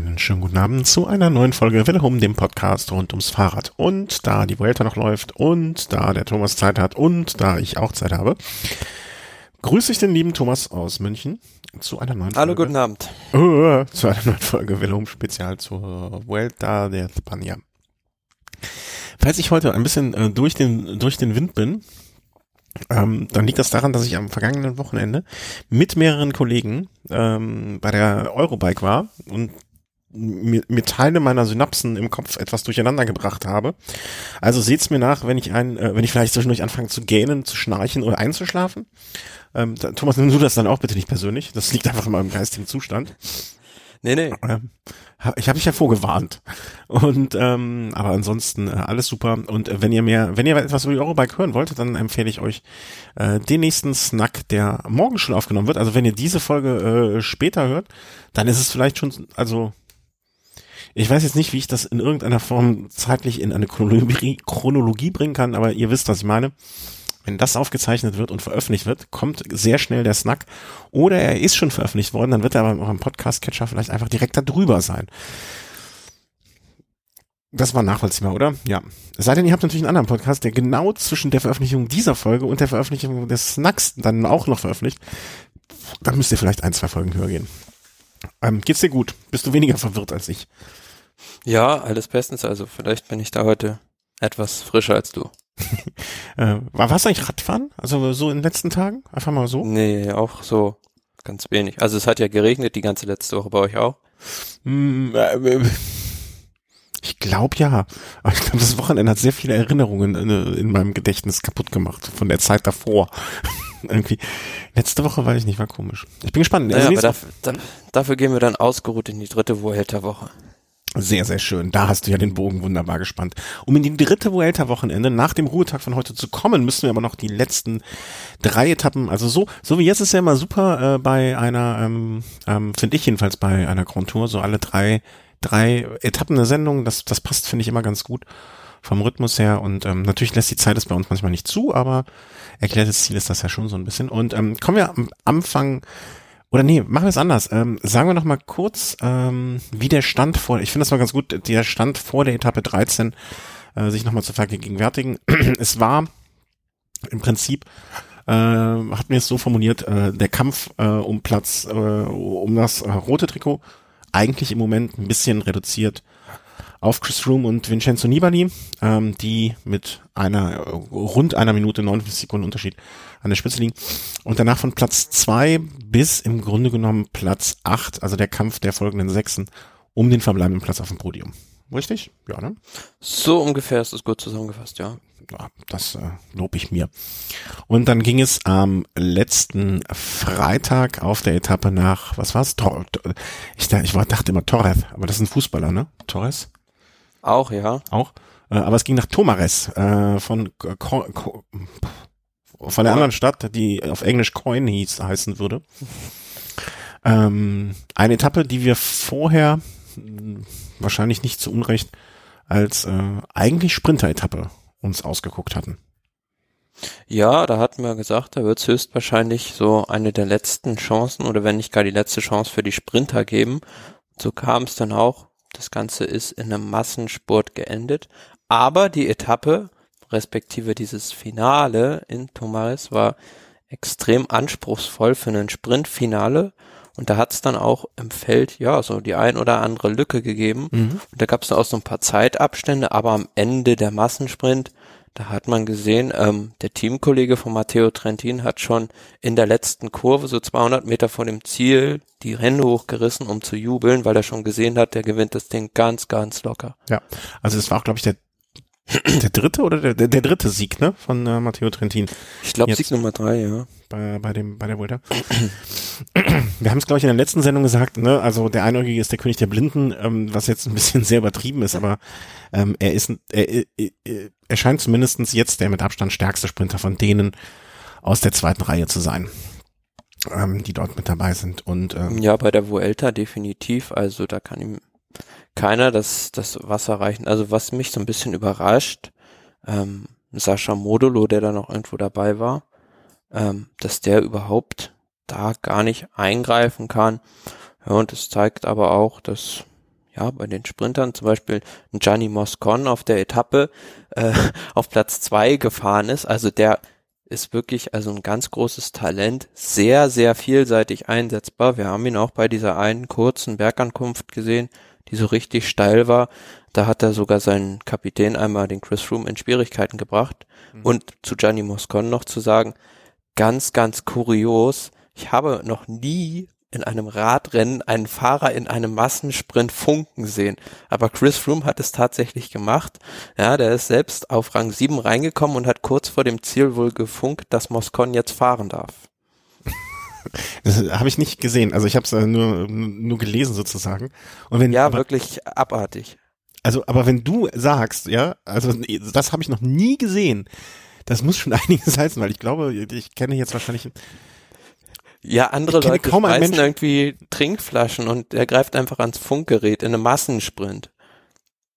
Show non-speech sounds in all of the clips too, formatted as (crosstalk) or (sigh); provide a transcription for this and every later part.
Einen schönen guten Abend zu einer neuen Folge Welle Home, dem Podcast rund ums Fahrrad. Und da die Vuelta noch läuft und da der Thomas Zeit hat und da ich auch Zeit habe, grüße ich den lieben Thomas aus München zu einer neuen Hallo, Folge. guten Abend. Uh, zu einer neuen Folge Welle Home Spezial zur Vuelta de España. Falls ich heute ein bisschen äh, durch den durch den Wind bin, ähm, dann liegt das daran, dass ich am vergangenen Wochenende mit mehreren Kollegen ähm, bei der Eurobike war und mir, mir Teile meiner Synapsen im Kopf etwas durcheinander gebracht habe. Also seht's mir nach, wenn ich ein, äh, wenn ich vielleicht zwischendurch anfange zu gähnen, zu schnarchen oder einzuschlafen. Ähm, da, Thomas, nimm du das dann auch bitte nicht persönlich. Das liegt einfach in meinem geistigen Zustand. Nee, nee. Ähm, ich habe dich ja vorgewarnt. Und ähm, aber ansonsten äh, alles super. Und äh, wenn ihr mehr, wenn ihr etwas über die Eurobike hören wollt, dann empfehle ich euch äh, den nächsten Snack, der morgen schon aufgenommen wird. Also wenn ihr diese Folge äh, später hört, dann ist es vielleicht schon, also ich weiß jetzt nicht, wie ich das in irgendeiner Form zeitlich in eine Chronologie, bringen kann, aber ihr wisst, was ich meine. Wenn das aufgezeichnet wird und veröffentlicht wird, kommt sehr schnell der Snack. Oder er ist schon veröffentlicht worden, dann wird er aber in eurem Podcast-Catcher vielleicht einfach direkt da drüber sein. Das war nachvollziehbar, oder? Ja. Es sei denn, ihr habt natürlich einen anderen Podcast, der genau zwischen der Veröffentlichung dieser Folge und der Veröffentlichung des Snacks dann auch noch veröffentlicht. Dann müsst ihr vielleicht ein, zwei Folgen höher gehen. Ähm, geht's dir gut? Bist du weniger verwirrt als ich? Ja, alles bestens. Also vielleicht bin ich da heute etwas frischer als du. (laughs) Äh, war warst du eigentlich Radfahren? Also so in den letzten Tagen? Einfach mal so? Nee, auch so ganz wenig. Also es hat ja geregnet die ganze letzte Woche bei euch auch. Mm, äh, äh, Ich glaube ja. Aber ich glaube, das Wochenende hat sehr viele Erinnerungen in, in meinem Gedächtnis kaputt gemacht von der Zeit davor. (laughs) Irgendwie. Letzte Woche weiß ich nicht, war komisch. Ich bin gespannt. Also aber dafür, dann, dafür gehen wir dann ausgeruht in die dritte Vuelta-Woche. Sehr, sehr schön. Da hast du ja den Bogen wunderbar gespannt. Um in die dritte Vuelta-Wochenende nach dem Ruhetag von heute zu kommen, müssen wir aber noch die letzten drei Etappen, also so, so wie jetzt ist ja immer super äh, bei einer, ähm, ähm, finde ich jedenfalls bei einer Grand Tour, so alle drei, drei Etappen der Sendung, das, das passt, finde ich, immer ganz gut vom Rhythmus her und ähm, natürlich lässt die Zeit es bei uns manchmal nicht zu, aber erklärtes Ziel ist das ja schon so ein bisschen. Und ähm, kommen wir am Anfang oder nee, machen wir es anders. Ähm, sagen wir noch mal kurz, ähm, wie der Stand vor, ich finde das mal ganz gut, der Stand vor der Etappe 13 äh, sich nochmal zu vergegenwärtigen. (clears throat) es war im Prinzip, äh, hat mir es so formuliert, äh, der Kampf äh, um Platz, äh, um das äh, rote Trikot eigentlich im Moment ein bisschen reduziert auf Chris Froome und Vincenzo Nibali, ähm, die mit einer äh, rund einer Minute 49 Sekunden Unterschied an der Spitze liegen. Und danach von Platz zwei bis im Grunde genommen Platz acht, also der Kampf der folgenden Sechsen um den verbleibenden Platz auf dem Podium. Richtig? Ja, ne? So ungefähr ist es gut zusammengefasst, ja. Ja, das äh, lob ich mir. Und dann ging es am letzten Freitag auf der Etappe nach, was war's? Tor, Tor- ich, ich dachte immer Torres, aber das ist ein Fußballer, ne? Torres? Auch, ja. auch. Äh, aber es ging nach Tomares äh, von Ko von der anderen Stadt, die auf Englisch Coin hieß, heißen würde. Ähm, eine Etappe, die wir vorher mh, wahrscheinlich nicht zu Unrecht als äh, eigentlich Sprinter-Etappe uns ausgeguckt hatten. Ja, da hatten wir gesagt, da wird es höchstwahrscheinlich so eine der letzten Chancen oder wenn nicht gar die letzte Chance für die Sprinter geben. So kam es dann auch. Das Ganze ist in einem Massensport geendet. Aber die Etappe, respektive dieses Finale in Tomares, war extrem anspruchsvoll für ein Sprintfinale. Und da hat es dann auch im Feld, ja, so die ein oder andere Lücke gegeben. Und da gab es dann auch so ein paar Zeitabstände, aber am Ende der Massensprint, da hat man gesehen, ähm, der Teamkollege von Matteo Trentin hat schon in der letzten Kurve, so 200 Meter vor dem Ziel, die Hände hochgerissen, um zu jubeln, weil er schon gesehen hat, der gewinnt das Ding ganz, ganz locker. Ja, also das war auch, glaube ich, der der dritte oder der, der, der dritte Sieg, ne, von äh, Matteo Trentin. Ich glaube. Sieg Nummer drei, ja. bei, bei dem bei der Vuelta. Wir haben es glaube ich in der letzten Sendung gesagt, ne? Also der Einäugige ist der König der Blinden, ähm, was jetzt ein bisschen sehr übertrieben ist, aber ähm, er ist er, er, er, er scheint zumindestens jetzt der mit Abstand stärkste Sprinter von denen aus der zweiten Reihe zu sein, ähm, die dort mit dabei sind. Und ähm, Ja, bei der Vuelta definitiv. Also da kann ihm keiner das, das Wasser reichen. Also was mich so ein bisschen überrascht, ähm, Sascha Modolo, der da noch irgendwo dabei war, ähm, dass der überhaupt da gar nicht eingreifen kann. Ja, und es zeigt aber auch, dass ja, bei den Sprintern zum Beispiel Gianni Moscon auf der Etappe äh, (laughs) auf Platz zwei gefahren ist. Also der ist wirklich also ein ganz großes Talent, sehr, sehr vielseitig einsetzbar. Wir haben ihn auch bei dieser einen kurzen Bergankunft gesehen, die so richtig steil war. Da hat er sogar seinen Kapitän einmal, den Chris Froome, in Schwierigkeiten gebracht. Mhm. Und zu Gianni Moscon noch zu sagen, ganz, ganz kurios. Ich habe noch nie in einem Radrennen einen Fahrer in einem Massensprint funken sehen. Aber Chris Froome hat es tatsächlich gemacht. Ja, der ist selbst auf Rang 7 reingekommen und hat kurz vor dem Ziel wohl gefunkt, dass Moscon jetzt fahren darf. (laughs) Das habe ich nicht gesehen. Also ich habe es äh, nur, nur gelesen sozusagen. Und wenn, ja, aber, wirklich abartig. Also, aber wenn du sagst, ja, also das habe ich noch nie gesehen. Das muss schon (laughs) einiges heißen, weil ich glaube, ich kenne jetzt wahrscheinlich ja, andere Leute kaum schmeißen irgendwie Trinkflaschen und er greift einfach ans Funkgerät in einem Massensprint.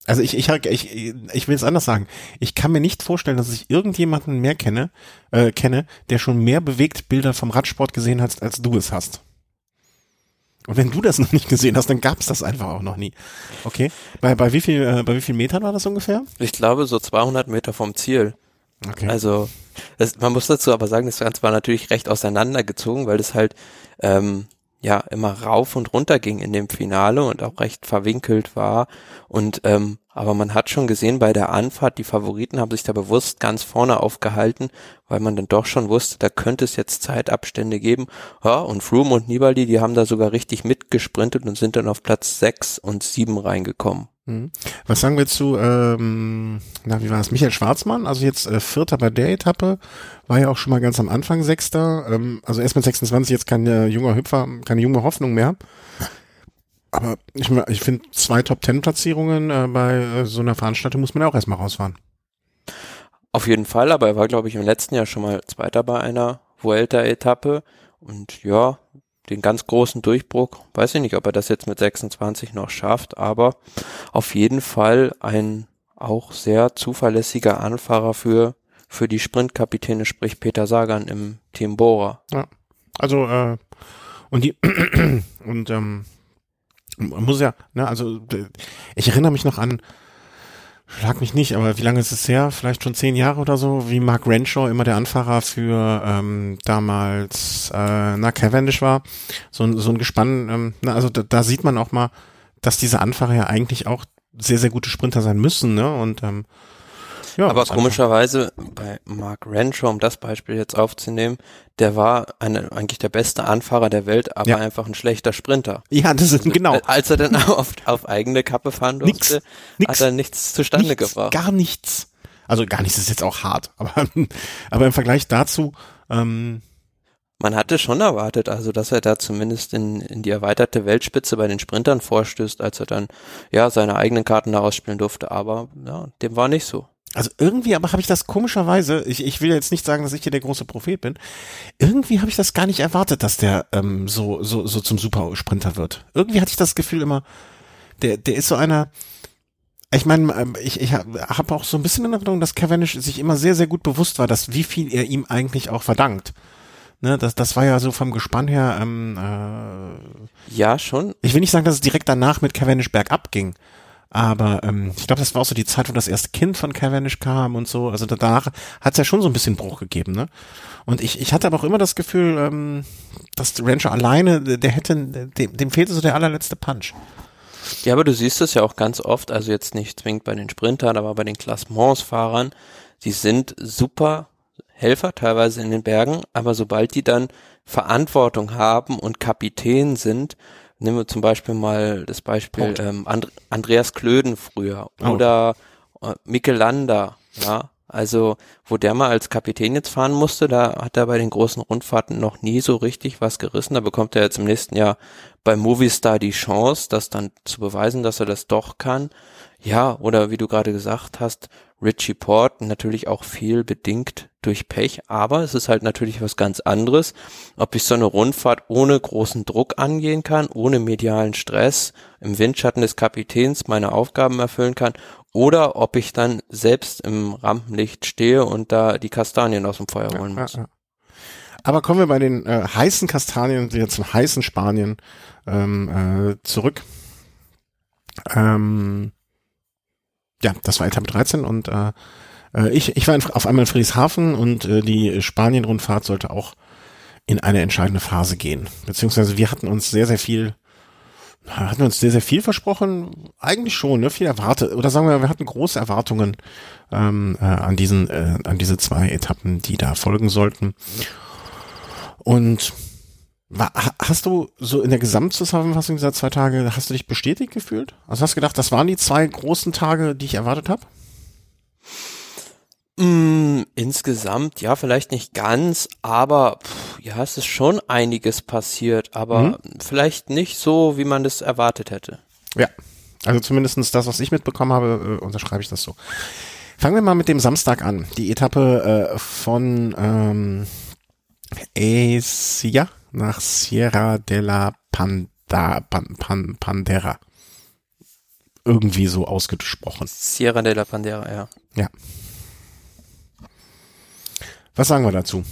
Also ich, ich, ich, ich will es anders sagen. Ich kann mir nicht vorstellen, dass ich irgendjemanden mehr kenne, äh, kenne, der schon mehr bewegt Bilder vom Radsport gesehen hat, als du es hast. Und wenn du das noch nicht gesehen hast, dann gab es das einfach auch noch nie. Okay. Bei, bei wie viel, äh, bei wie viel Metern war das ungefähr? Ich glaube so 200 Meter vom Ziel. Okay. Also das, man muss dazu aber sagen, das Ganze war natürlich recht auseinandergezogen, weil das halt ähm, ja immer rauf und runter ging in dem Finale und auch recht verwinkelt war. Und ähm, aber man hat schon gesehen bei der Anfahrt, die Favoriten haben sich da bewusst ganz vorne aufgehalten, weil man dann doch schon wusste, da könnte es jetzt Zeitabstände geben. Ja, und Froome und Nibali, die haben da sogar richtig mitgesprintet und sind dann auf Platz sechs und sieben reingekommen. Mhm. Was sagen wir zu, ähm, na, wie war es? Michael Schwarzmann, also jetzt äh, Vierter bei der Etappe, war ja auch schon mal ganz am Anfang Sechster, ähm, also erst mit 26 jetzt kein äh, junger Hüpfer, keine junge Hoffnung mehr. Aber ich, ich finde, zwei Top-Ten-Platzierungen äh, bei äh, so einer Veranstaltung muss man ja auch erstmal rausfahren. Auf jeden Fall, aber er war, glaube ich, im letzten Jahr schon mal Zweiter bei einer Vuelta-Etappe. Und ja, den ganz großen Durchbruch. Weiß ich nicht, ob er das jetzt mit 26 noch schafft, aber auf jeden Fall ein auch sehr zuverlässiger Anfahrer für, für die Sprintkapitäne, sprich Peter Sagan im Team Bora. Ja. Also, äh, und die, (clears throat) und, ähm, muss ja, ne, also, ich erinnere mich noch an, Schlag mich nicht, aber wie lange ist es her? Vielleicht schon zehn Jahre oder so, wie Mark Renshaw immer der Anfahrer für ähm, damals äh, na Cavendish war. So, so ein Gespann, ähm, na, also da, da sieht man auch mal, dass diese Anfahrer ja eigentlich auch sehr, sehr gute Sprinter sein müssen, ne? Und ähm, ja, aber komischerweise bei Mark Renshaw, um das Beispiel jetzt aufzunehmen, der war eine, eigentlich der beste Anfahrer der Welt, aber ja. einfach ein schlechter Sprinter. Ja, das ist genau. Als er dann (laughs) auf, auf eigene Kappe fahren durfte, nix, nix, hat er nichts zustande nichts, gebracht. Gar nichts. Also gar nichts ist jetzt auch hart, aber, (laughs) aber im Vergleich dazu, ähm, man hatte schon erwartet, also dass er da zumindest in, in die erweiterte Weltspitze bei den Sprintern vorstößt, als er dann ja seine eigenen Karten da ausspielen durfte, aber ja, dem war nicht so. Also irgendwie, aber habe ich das komischerweise, ich, ich will jetzt nicht sagen, dass ich hier der große Prophet bin, irgendwie habe ich das gar nicht erwartet, dass der ähm, so, so, so zum Supersprinter wird. Irgendwie hatte ich das Gefühl immer, der, der ist so einer, ich meine, ähm, ich, ich habe auch so ein bisschen in Erinnerung, dass Cavendish sich immer sehr, sehr gut bewusst war, dass wie viel er ihm eigentlich auch verdankt. Ne, das, das war ja so vom Gespann her. Ähm, äh, ja, schon. Ich will nicht sagen, dass es direkt danach mit Cavendish bergab ging. Aber ähm, ich glaube, das war auch so die Zeit, wo das erste Kind von Cavendish kam und so. Also danach hat es ja schon so ein bisschen Bruch gegeben, ne? Und ich, ich hatte aber auch immer das Gefühl, ähm, dass Rancher alleine, der hätte, dem, dem fehlte so der allerletzte Punch. Ja, aber du siehst es ja auch ganz oft, also jetzt nicht zwingend bei den Sprintern, aber bei den Klassementsfahrern, die sind super Helfer teilweise in den Bergen, aber sobald die dann Verantwortung haben und Kapitän sind, Nehmen wir zum Beispiel mal das Beispiel ähm, And Andreas Klöden früher oh. oder äh, Mikkel Lander, ja. Also, wo der mal als Kapitän jetzt fahren musste, da hat er bei den großen Rundfahrten noch nie so richtig was gerissen. Da bekommt er jetzt im nächsten Jahr bei Movistar die Chance, das dann zu beweisen, dass er das doch kann. Ja, oder wie du gerade gesagt hast, Richie Port natürlich auch viel bedingt durch Pech, aber es ist halt natürlich was ganz anderes, ob ich so eine Rundfahrt ohne großen Druck angehen kann, ohne medialen Stress, im Windschatten des Kapitäns meine Aufgaben erfüllen kann oder ob ich dann selbst im Rampenlicht stehe und da die Kastanien aus dem Feuer holen muss. Ja, ja. Aber kommen wir bei den äh, heißen Kastanien wieder zum heißen Spanien ähm, äh, zurück. Ähm, ja, das war Etappe 13 und äh, äh, ich, ich war auf einmal in Friedrichshafen und äh, die Spanien-Rundfahrt sollte auch in eine entscheidende Phase gehen. Beziehungsweise wir hatten uns sehr, sehr viel, hatten uns sehr, sehr viel versprochen. Eigentlich schon, ne? Viel erwartet. Oder sagen wir, wir hatten große Erwartungen ähm, äh, an diesen, äh, an diese zwei Etappen, die da folgen sollten. Und hast du so in der Gesamtzusammenfassung dieser zwei Tage, hast du dich bestätigt gefühlt? Also hast du gedacht, das waren die zwei großen Tage, die ich erwartet habe? Mm, insgesamt, ja, vielleicht nicht ganz, aber pff, ja, es ist schon einiges passiert, aber mhm. vielleicht nicht so, wie man das erwartet hätte. Ja, also zumindestens das, was ich mitbekommen habe, äh, unterschreibe ich das so. Fangen wir mal mit dem Samstag an. Die Etappe äh, von ähm, Asia nach Sierra de la Panda, Pan, Pan, Pandera. Irgendwie so ausgesprochen. Sierra de la Pandera, ja. Ja. Was sagen wir dazu?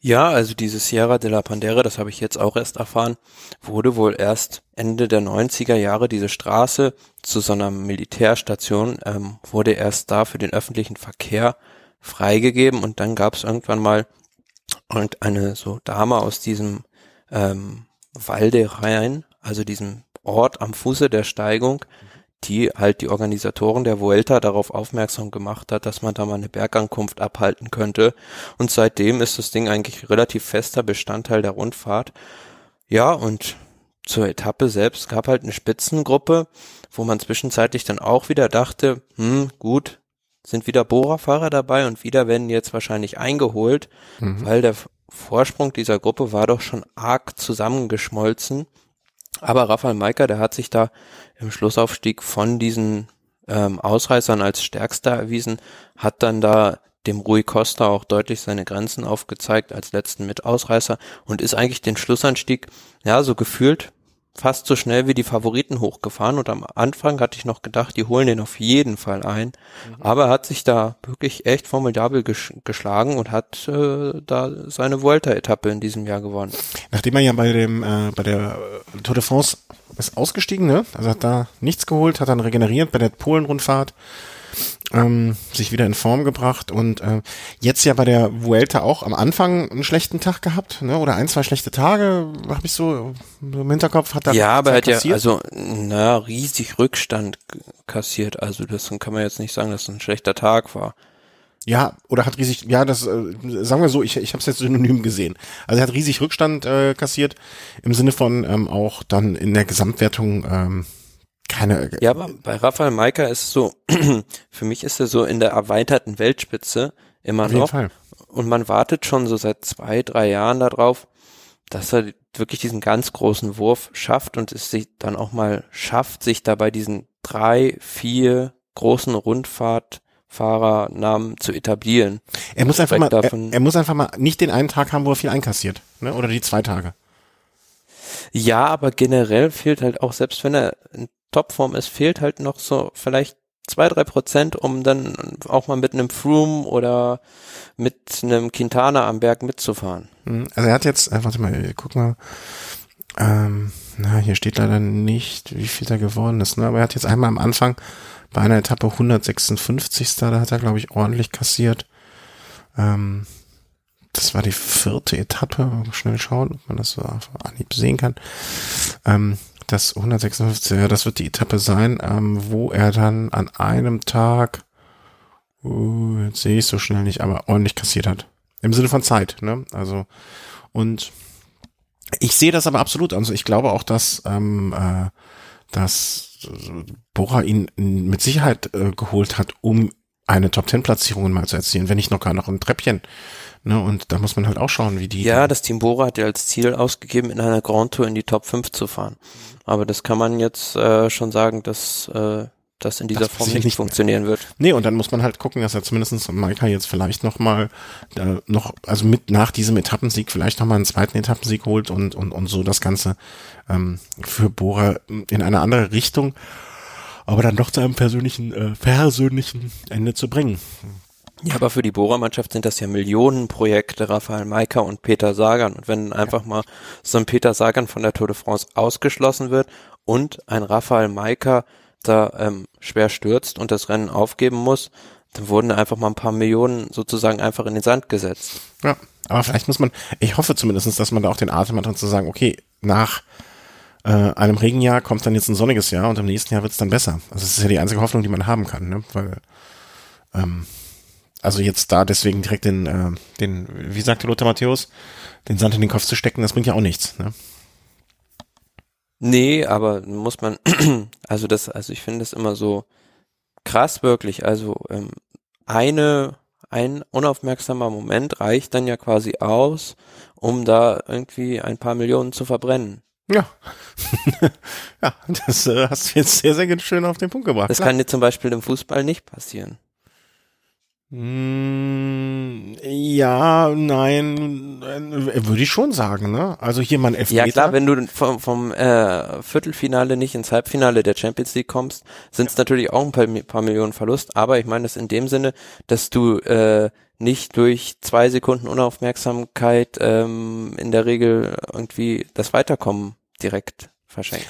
Ja, also diese Sierra de la Pandera, das habe ich jetzt auch erst erfahren, wurde wohl erst Ende der 90er Jahre diese Straße zu so einer Militärstation, ähm, wurde erst da für den öffentlichen Verkehr freigegeben und dann gab es irgendwann mal irgendeine so Dame aus diesem ähm, Walde rein, also diesem Ort am Fuße der Steigung, die halt die Organisatoren der Vuelta darauf aufmerksam gemacht hat, dass man da mal eine Bergankunft abhalten könnte. Und seitdem ist das Ding eigentlich relativ fester Bestandteil der Rundfahrt. Ja, und zur Etappe selbst gab halt eine Spitzengruppe, wo man zwischenzeitlich dann auch wieder dachte, hm, gut, sind wieder Bohrerfahrer dabei und wieder werden jetzt wahrscheinlich eingeholt, mhm. weil der Vorsprung dieser Gruppe war doch schon arg zusammengeschmolzen. Aber Rafael Maika, der hat sich da im Schlussaufstieg von diesen ähm, Ausreißern als stärkster erwiesen, hat dann da dem Rui Costa auch deutlich seine Grenzen aufgezeigt als letzten Mitausreißer und ist eigentlich den Schlussanstieg, ja, so gefühlt fast so schnell wie die Favoriten hochgefahren und am Anfang hatte ich noch gedacht, die holen den auf jeden Fall ein. Mhm. Aber er hat sich da wirklich echt formidabel ges geschlagen und hat äh, da seine Vuelta-Etappe in diesem Jahr gewonnen. Nachdem er ja bei dem äh, bei der Tour de France ist ausgestiegen, ne? Also hat da nichts geholt, hat dann regeneriert bei der Polen-Rundfahrt ähm, sich wieder in Form gebracht und äh, jetzt ja bei der Vuelta auch am Anfang einen schlechten Tag gehabt, ne? Oder ein, zwei schlechte Tage, habe ich so im Hinterkopf, hat da Ja, aber er hat ja also na riesig Rückstand kassiert, also das kann man jetzt nicht sagen, dass es ein schlechter Tag war. Ja, oder hat riesig, ja, das äh, sagen wir so, ich, ich habe es jetzt synonym gesehen. Also er hat riesig Rückstand äh, kassiert im Sinne von ähm, auch dann in der Gesamtwertung ähm, keine. Ja, aber bei Rafael Maika ist so, (clears throat) für mich ist er so in der erweiterten Weltspitze immer noch. Fall. Und man wartet schon so seit zwei, drei Jahren darauf, dass er wirklich diesen ganz großen Wurf schafft und es sich dann auch mal schafft, sich da bei diesen drei, vier großen Rundfahrtfahrernamen zu etablieren. Er muss einfach mal, er, er, muss einfach mal nicht den einen Tag haben, wo er viel einkassiert, ne? Oder die zwei Tage. Ja, aber generell fehlt halt auch, selbst wenn er in Topform ist, fehlt halt noch so vielleicht zwei, drei Prozent, um dann auch mal mit einem Froome oder mit einem Quintana am Berg mitzufahren. Mhm. Also er hat jetzt, äh, warte mal, guck mal, ähm, na, hier steht leider nicht, wie viel da geworden ist, ne? aber er hat jetzt einmal am Anfang bei einer Etappe 156. Da hat er, glaube ich, ordentlich kassiert. Ähm, das war die vierte Etappe. Schnell schauen, ob man das so auf Anhieb sehen kann. Ähm, das 156, ja, das wird die Etappe sein, ähm, wo er dann an einem Tag, uh, jetzt sehe ich so schnell nicht, aber ordentlich kassiert hat. Im Sinne von Zeit, ne? Also, und ich sehe das aber absolut. Also ich glaube auch, dass, ähm, äh, dass Bora ihn mit Sicherheit äh, geholt hat, um eine Top Ten Platzierung mal zu erzielen, wenn nicht noch gar noch ein Treppchen Ne, und da muss man halt auch schauen, wie die. Ja, das Team Bora hat ja als Ziel ausgegeben, in einer Grand Tour in die Top 5 zu fahren. Aber das kann man jetzt äh, schon sagen, dass äh, das in dieser das Form nicht, funktionieren mehr. wird. Nee, und dann muss man halt gucken, dass er zumindestens Maika jetzt vielleicht nochmal äh, noch, also mit nach diesem Etappensieg vielleicht nochmal einen zweiten Etappensieg holt und, und, und so das Ganze ähm, für Bora in eine andere Richtung, aber dann doch zu einem persönlichen, äh, persönlichen Ende zu bringen. Ja, aber für die Bohrermannschaft sind das ja Millionenprojekte, Raphael Maika und Peter Sagan. Und wenn einfach mal so ein Peter Sagan von der Tour de France ausgeschlossen wird und ein Raphael Maika da ähm, schwer stürzt und das Rennen aufgeben muss, dann wurden einfach mal ein paar Millionen sozusagen einfach in den Sand gesetzt. Ja, aber vielleicht muss man, ich hoffe zumindestens, dass man da auch den Atem hat und zu sagen, okay, nach äh, einem Regenjahr kommt dann jetzt ein sonniges Jahr und im nächsten Jahr wird es dann besser. Also das ist ja die einzige Hoffnung, die man haben kann, ne? Weil ähm, also jetzt da deswegen direkt den, äh, den, wie sagte Lothar Matthäus, den Sand in den Kopf zu stecken, das bringt ja auch nichts, ne? Nee, aber muss man, (clears throat) also das, also ich finde das immer so krass wirklich. Also ähm, eine, ein unaufmerksamer Moment reicht dann ja quasi aus, um da irgendwie ein paar Millionen zu verbrennen. Ja, (laughs) ja, das äh, hast du jetzt sehr, sehr schön auf den Punkt gebracht. Das Klar. kann dir zum Beispiel im Fußball nicht passieren. Mm, ja, nein, äh, würde ich schon sagen, ne? Also hier mal ein Elfmeter. Ja klar, wenn du vom, vom äh, Viertelfinale nicht ins Halbfinale der Champions League kommst, sind es ja. natürlich auch ein paar, paar, Millionen Verlust, aber ich meine das in dem Sinne, dass du äh, nicht durch zwei Sekunden Unaufmerksamkeit ähm, in der Regel irgendwie das Weiterkommen direkt verschenkt.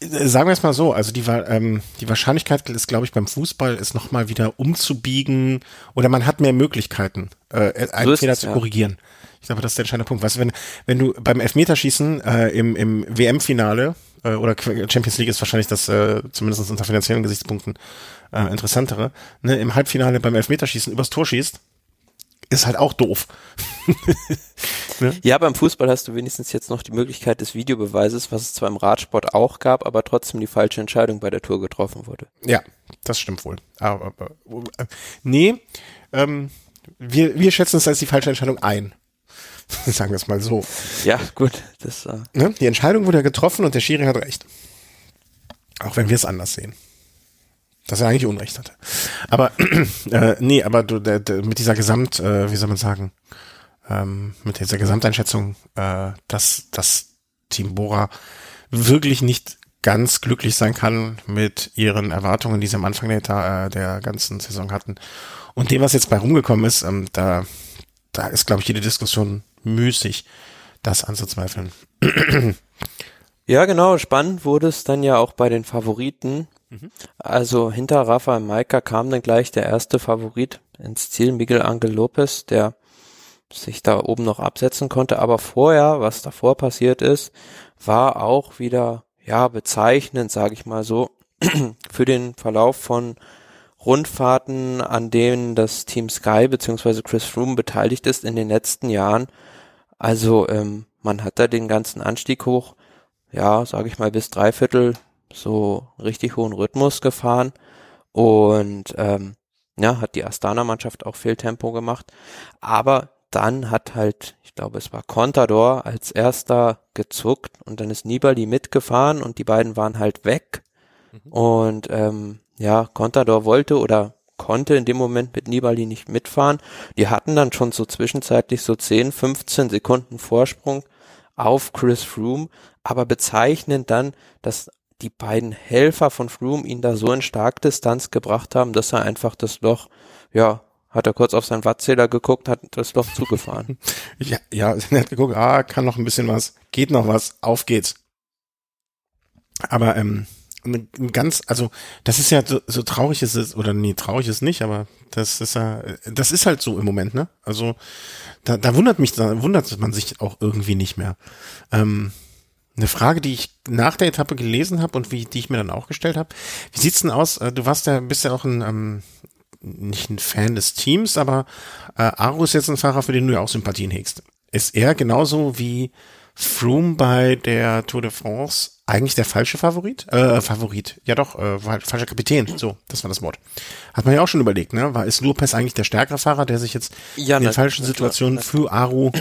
Sagen wir es mal so, also die, ähm, die Wahrscheinlichkeit ist, glaube ich, beim Fußball ist nochmal wieder umzubiegen oder man hat mehr Möglichkeiten, äh, einen so Fehler es, zu korrigieren. Ja. Ich glaube, das ist der entscheidende Punkt. Weißt du, wenn, wenn du beim Elfmeterschießen äh, im, im WM-Finale äh, oder Champions League ist wahrscheinlich das äh, zumindest unter finanziellen Gesichtspunkten äh, interessantere, ne, im Halbfinale beim Elfmeterschießen übers Tor schießt, ist halt auch doof. (laughs) ne? Ja, beim Fußball hast du wenigstens jetzt noch die Möglichkeit des Videobeweises, was es zwar im Radsport auch gab, aber trotzdem die falsche Entscheidung bei der Tour getroffen wurde. Ja, das stimmt wohl. Aber, aber äh, nee, ähm, wir, wir schätzen es als die falsche Entscheidung ein. (laughs) Sagen wir es mal so. Ja, gut. Das, äh ne? Die Entscheidung wurde ja getroffen und der Schiri hat recht. Auch wenn wir es anders sehen dass er eigentlich Unrecht hatte. Aber (clears throat) äh, nee, aber du, der, der, mit dieser Gesamt, äh, wie soll man sagen, ähm, mit dieser Gesamteinschätzung, äh, dass das Team Bora wirklich nicht ganz glücklich sein kann mit ihren Erwartungen, die sie am Anfang der, äh, der ganzen Saison hatten. Und dem, was jetzt bei rumgekommen ist, ähm, da, da ist, glaube ich, jede Diskussion müßig, das anzuzweifeln. (clears throat) Ja, genau. Spannend wurde es dann ja auch bei den Favoriten. Mhm. Also hinter Rafa Maika kam dann gleich der erste Favorit ins Ziel, Miguel Angel Lopez, der sich da oben noch absetzen konnte. Aber vorher, was davor passiert ist, war auch wieder, ja, bezeichnend, sage ich mal so, (clears throat) für den Verlauf von Rundfahrten, an denen das Team Sky bzw. Chris Froome beteiligt ist in den letzten Jahren. Also ähm, man hat da den ganzen Anstieg hoch, ja, sage ich mal, bis dreiviertel so richtig hohen Rhythmus gefahren und ähm, ja, hat die Astana-Mannschaft auch viel Tempo gemacht. Aber dann hat halt, ich glaube, es war Contador als erster gezuckt und dann ist Nibali mitgefahren und die beiden waren halt weg. Mhm. Und ähm, ja, Contador wollte oder konnte in dem Moment mit Nibali nicht mitfahren. Die hatten dann schon so zwischenzeitlich so 10, 15 Sekunden Vorsprung auf Chris Froome, aber bezeichnend dann, dass die beiden Helfer von Froome ihn da so in Starkdistanz gebracht haben, dass er einfach das Loch, ja, hat er kurz auf seinen Wattzähler geguckt, hat das Loch zugefahren. (laughs) ja, ja, (laughs) er hat geguckt, ah, kann noch ein bisschen was, geht noch was, auf geht's. Aber ähm, ganz, also das ist ja so, so traurig ist es, oder nee, traurig ist nicht, aber das ist ja, das ist halt so im Moment, ne? Also da, da wundert mich, da wundert man sich auch irgendwie nicht mehr. Ähm, eine Frage, die ich nach der Etappe gelesen habe und wie, die ich mir dann auch gestellt habe. Wie sieht's denn aus? Äh, du warst ja, bist ja auch ein, ähm, nicht ein Fan des Teams, aber äh, Aro ist jetzt ein Fahrer, für den du ja auch Sympathien hegst. Ist er genauso wie Froome bei der Tour de France eigentlich der falsche Favorit? Äh, Favorit. Ja doch, äh, falscher Kapitän. So, das war das Wort. Hat man ja auch schon überlegt, ne? War, ist Lopez eigentlich der stärkere Fahrer, der sich jetzt ja, in den falschen Situationen für Aro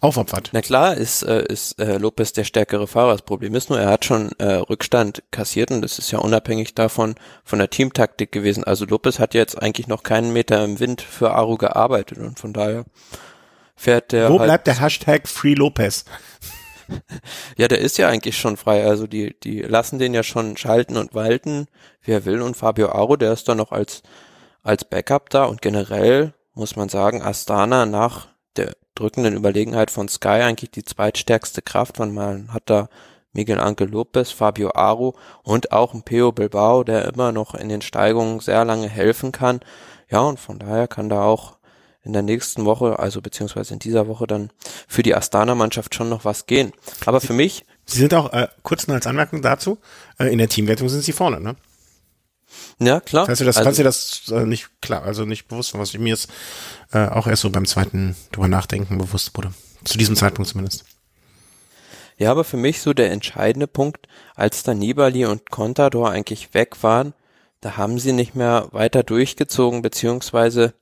aufopfert. Na klar ist, äh, ist äh, Lopez der stärkere Fahrer. Das Problem ist nur, er hat schon äh, Rückstand kassiert und das ist ja unabhängig davon von der Teamtaktik gewesen. Also Lopez hat jetzt eigentlich noch keinen Meter im Wind für Aru gearbeitet und von daher fährt der. Wo halt bleibt der Hashtag Free Lopez? (laughs) ja, der ist ja eigentlich schon frei. Also die, die lassen den ja schon schalten und walten, wie er will. Und Fabio Aro, der ist dann noch als als Backup da und generell muss man sagen, Astana nach drückenden Überlegenheit von Sky eigentlich die zweitstärkste Kraft, weil man hat da Miguel Angel Lopez, Fabio Aru und auch ein Peo Bilbao, der immer noch in den Steigungen sehr lange helfen kann. Ja, und von daher kann da auch in der nächsten Woche, also beziehungsweise in dieser Woche dann für die Astana-Mannschaft schon noch was gehen. Aber für mich. Sie sind auch, äh, kurz noch als Anmerkung dazu, äh, in der Teamwertung sind sie vorne, ne? Ja, klar. Kannst du das, also, kannst du das äh, nicht klar, also nicht bewusst, was mir jetzt äh, auch erst so beim zweiten drüber nachdenken bewusst wurde. Zu diesem Zeitpunkt zumindest. Ja, aber für mich so der entscheidende Punkt, als dann Nibali und Contador eigentlich weg waren, da haben sie nicht mehr weiter durchgezogen, beziehungsweise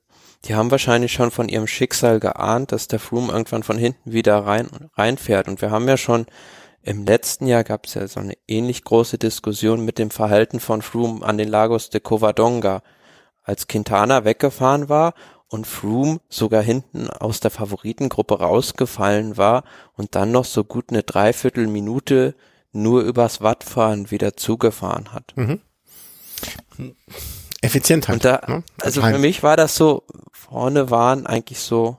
die haben wahrscheinlich schon von ihrem Schicksal geahnt, dass der Froome irgendwann von hinten wieder rein reinfährt. Und wir haben ja schon im letzten Jahr gab es ja so eine ähnlich große Diskussion mit dem Verhalten von Froome an den Lagos de Covadonga, als Quintana weggefahren war und Froome sogar hinten aus der Favoritengruppe rausgefallen war und dann noch so gut eine Dreiviertelminute nur übers Wattfahren wieder zugefahren hat. Mhm. Effizient halt. Und da, ne? Also für mich war das so, vorne waren eigentlich so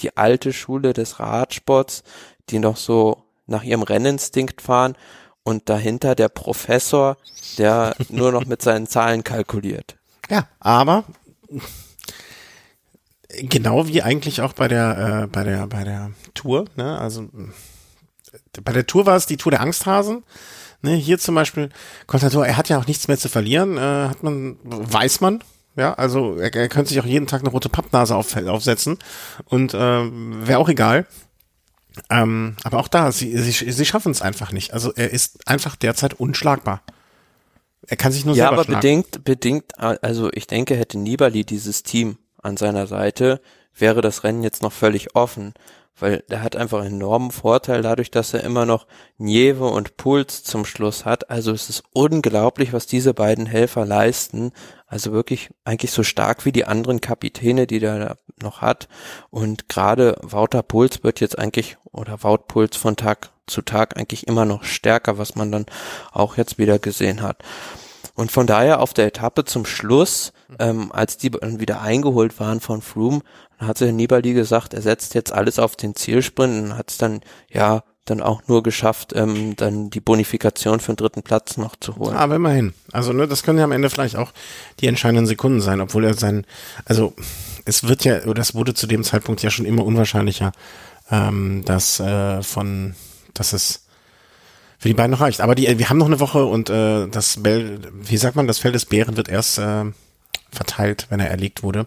die alte Schule des Radsports, die noch so nach ihrem Renninstinkt fahren und dahinter der Professor, der (laughs) nur noch mit seinen Zahlen kalkuliert. Ja, aber genau wie eigentlich auch bei der äh, bei der bei der Tour, ne? Also bei der Tour war es die Tour der Angsthasen. Ne, hier zum Beispiel Contador, er hat ja auch nichts mehr zu verlieren, äh, hat man, weiß man, ja, also er, er könnte sich auch jeden Tag eine rote Pappnase auf, aufsetzen und äh, wäre auch egal. Ähm, aber auch da, sie, sie, sie schaffen es einfach nicht. Also er ist einfach derzeit unschlagbar. Er kann sich nur ja, selber aber schlagen. bedingt, bedingt, also ich denke, hätte Nibali dieses Team an seiner Seite, wäre das Rennen jetzt noch völlig offen weil der hat einfach einen enormen Vorteil dadurch, dass er immer noch Nieve und Puls zum Schluss hat. Also es ist unglaublich, was diese beiden Helfer leisten. Also wirklich eigentlich so stark wie die anderen Kapitäne, die der noch hat. Und gerade Wouter Puls wird jetzt eigentlich, oder Wout Puls von Tag zu Tag eigentlich immer noch stärker, was man dann auch jetzt wieder gesehen hat. Und von daher auf der Etappe zum Schluss, ähm, als die dann wieder eingeholt waren von Froome, hat sich Nibali gesagt, er setzt jetzt alles auf den Zielsprint und hat es dann, ja, dann auch nur geschafft, ähm, dann die Bonifikation für den dritten Platz noch zu holen. Aber immerhin. Also, ne, das können ja am Ende vielleicht auch die entscheidenden Sekunden sein, obwohl er sein, also es wird ja, oder es wurde zu dem Zeitpunkt ja schon immer unwahrscheinlicher, ähm, dass äh, von, dass es für die beiden noch reicht. Aber die, wir haben noch eine Woche und äh, das Bell, wie sagt man, das Fell des Bären wird erst äh, verteilt, wenn er erlegt wurde.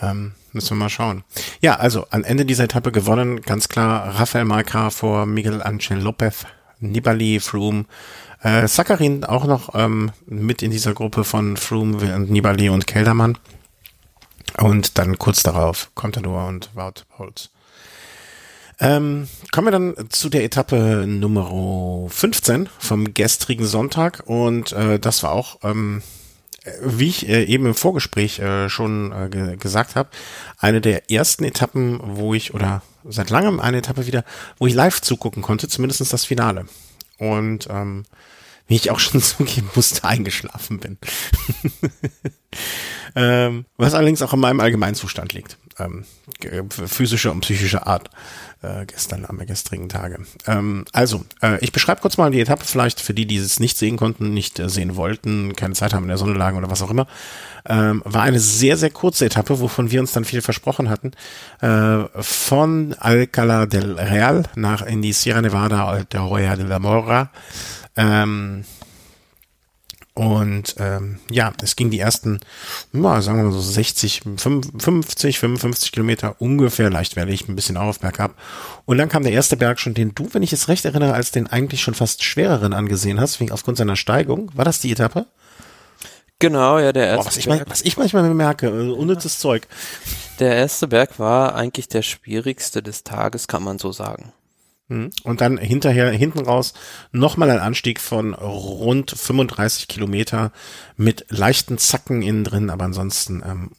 Ähm, müssen wir mal schauen. Ja, also am Ende dieser Etappe gewonnen, ganz klar Rafael Marca vor Miguel Angel Lopez, Nibali, Froome, äh, Sakarin auch noch ähm, mit in dieser Gruppe von Froome und Nibali und Keldermann. Und dann kurz darauf Contador und Wout Holz. Ähm, kommen wir dann zu der Etappe Nummer 15 vom gestrigen Sonntag und äh, das war auch, ähm, wie ich äh, eben im Vorgespräch äh, schon äh, ge gesagt habe, eine der ersten Etappen, wo ich oder seit langem eine Etappe wieder, wo ich live zugucken konnte, zumindest das Finale. Und ähm, wie ich auch schon (laughs) zugeben musste, eingeschlafen bin. (laughs) ähm, was allerdings auch in meinem Allgemeinzustand liegt. Ähm, physische und psychische Art äh, gestern am gestrigen Tage. Ähm, also, äh, ich beschreibe kurz mal die Etappe vielleicht für die, die es nicht sehen konnten, nicht äh, sehen wollten, keine Zeit haben in der Sonne lagen oder was auch immer. Ähm, war eine sehr, sehr kurze Etappe, wovon wir uns dann viel versprochen hatten. Äh, von Alcalá del Real nach in die Sierra Nevada de Roya de la Mora. Ähm, und ähm, ja, es ging die ersten, ja, sagen wir mal so 60, 50, 55 Kilometer ungefähr, leicht werde ich ein bisschen auf, bergab. Und dann kam der erste Berg schon, den du, wenn ich es recht erinnere, als den eigentlich schon fast schwereren angesehen hast, wegen aufgrund seiner Steigung. War das die Etappe? Genau, ja, der erste Boah, was, ich mein, was ich manchmal bemerke, äh, unnützes Zeug. Der erste Berg war eigentlich der schwierigste des Tages, kann man so sagen. Mhm. Und dann hinterher, hinten raus, nochmal ein Anstieg von rund 35 Kilometer mit leichten Zacken innen drin, aber ansonsten ähm,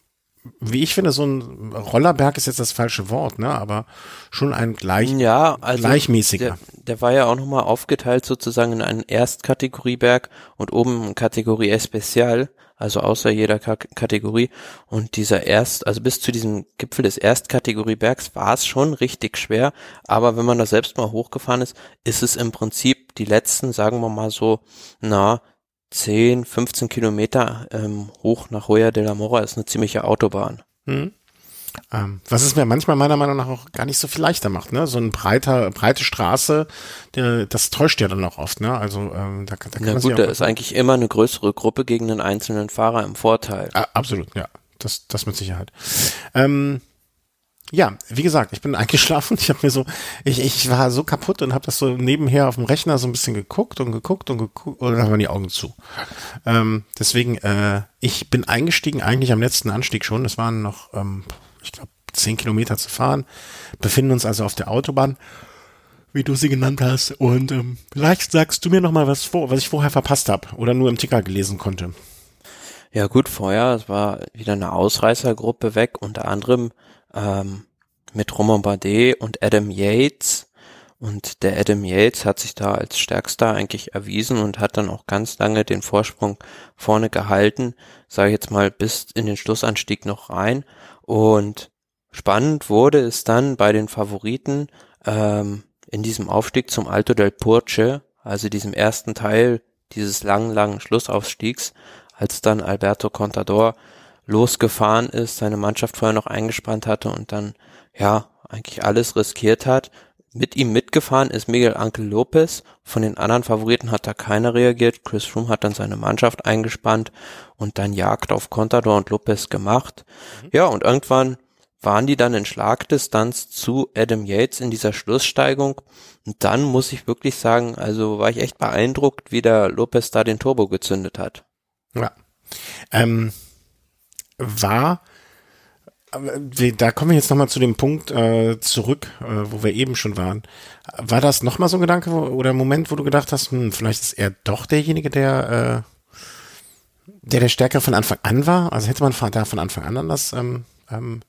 wie ich finde, so ein Rollerberg ist jetzt das falsche Wort, ne? Aber schon ein gleich, ja, also gleichmäßiger. Der, der war ja auch nochmal aufgeteilt sozusagen in einen Erstkategorieberg und oben Kategorie Especial, also außer jeder K Kategorie. Und dieser Erst, also bis zu diesem Gipfel des Erstkategoriebergs war es schon richtig schwer. Aber wenn man da selbst mal hochgefahren ist, ist es im Prinzip die letzten, sagen wir mal so, na, 10, 15 Kilometer ähm, hoch nach Hoya de la Mora ist eine ziemliche Autobahn. Hm. Ähm, was es mir manchmal meiner Meinung nach auch gar nicht so viel leichter macht, ne? So ein breiter, breite Straße, der, das täuscht ja dann auch oft, ne? Also ähm, da, da kann Na man gut, sich da ist eigentlich immer eine größere Gruppe gegen einen einzelnen Fahrer im Vorteil. Ah, absolut, ja. Das, das mit Sicherheit. Ähm, ja, wie gesagt, ich bin (laughs) eingeschlafen. Ich habe mir so, ich, ich war so kaputt und habe das so nebenher auf dem Rechner so ein bisschen geguckt und geguckt und geguckt und dann waren die Augen zu. Ähm, deswegen, äh, ich bin eingestiegen eigentlich am letzten Anstieg schon. Es waren noch, ähm, ich glaube, zehn Kilometer zu fahren. Befinden uns also auf der Autobahn, wie du sie genannt hast. Und ähm, vielleicht sagst du mir noch mal was vor, was ich vorher verpasst habe oder nur im Ticker gelesen konnte. Ja gut, vorher, es war wieder eine Ausreißergruppe weg, unter anderem ähm, mit Romain Bardet und Adam Yates. Und der Adam Yates hat sich da als stärkster eigentlich erwiesen und hat dann auch ganz lange den Vorsprung vorne gehalten, sage ich jetzt mal bis in den Schlussanstieg noch rein. Und spannend wurde es dann bei den Favoriten ähm, in diesem Aufstieg zum Alto del Purce, also diesem ersten Teil dieses langen, langen Schlussaufstiegs, als dann Alberto Contador losgefahren ist, seine Mannschaft vorher noch eingespannt hatte und dann, ja, eigentlich alles riskiert hat. Mit ihm mitgefahren ist Miguel Angel Lopez. Von den anderen Favoriten hat da keiner reagiert. Chris Froome hat dann seine Mannschaft eingespannt und dann Jagd auf Contador und Lopez gemacht. Mhm. Ja, und irgendwann waren die dann in Schlagdistanz zu Adam Yates in dieser Schlusssteigung. Und dann muss ich wirklich sagen, also war ich echt beeindruckt, wie der Lopez da den Turbo gezündet hat. Ja. Ähm, war, da kommen wir jetzt nochmal zu dem Punkt äh, zurück, äh, wo wir eben schon waren. War das nochmal so ein Gedanke wo, oder ein Moment, wo du gedacht hast, hm, vielleicht ist er doch derjenige, der, äh, der der Stärker von Anfang an war? Also hätte man da von Anfang an anders ähm, ähm,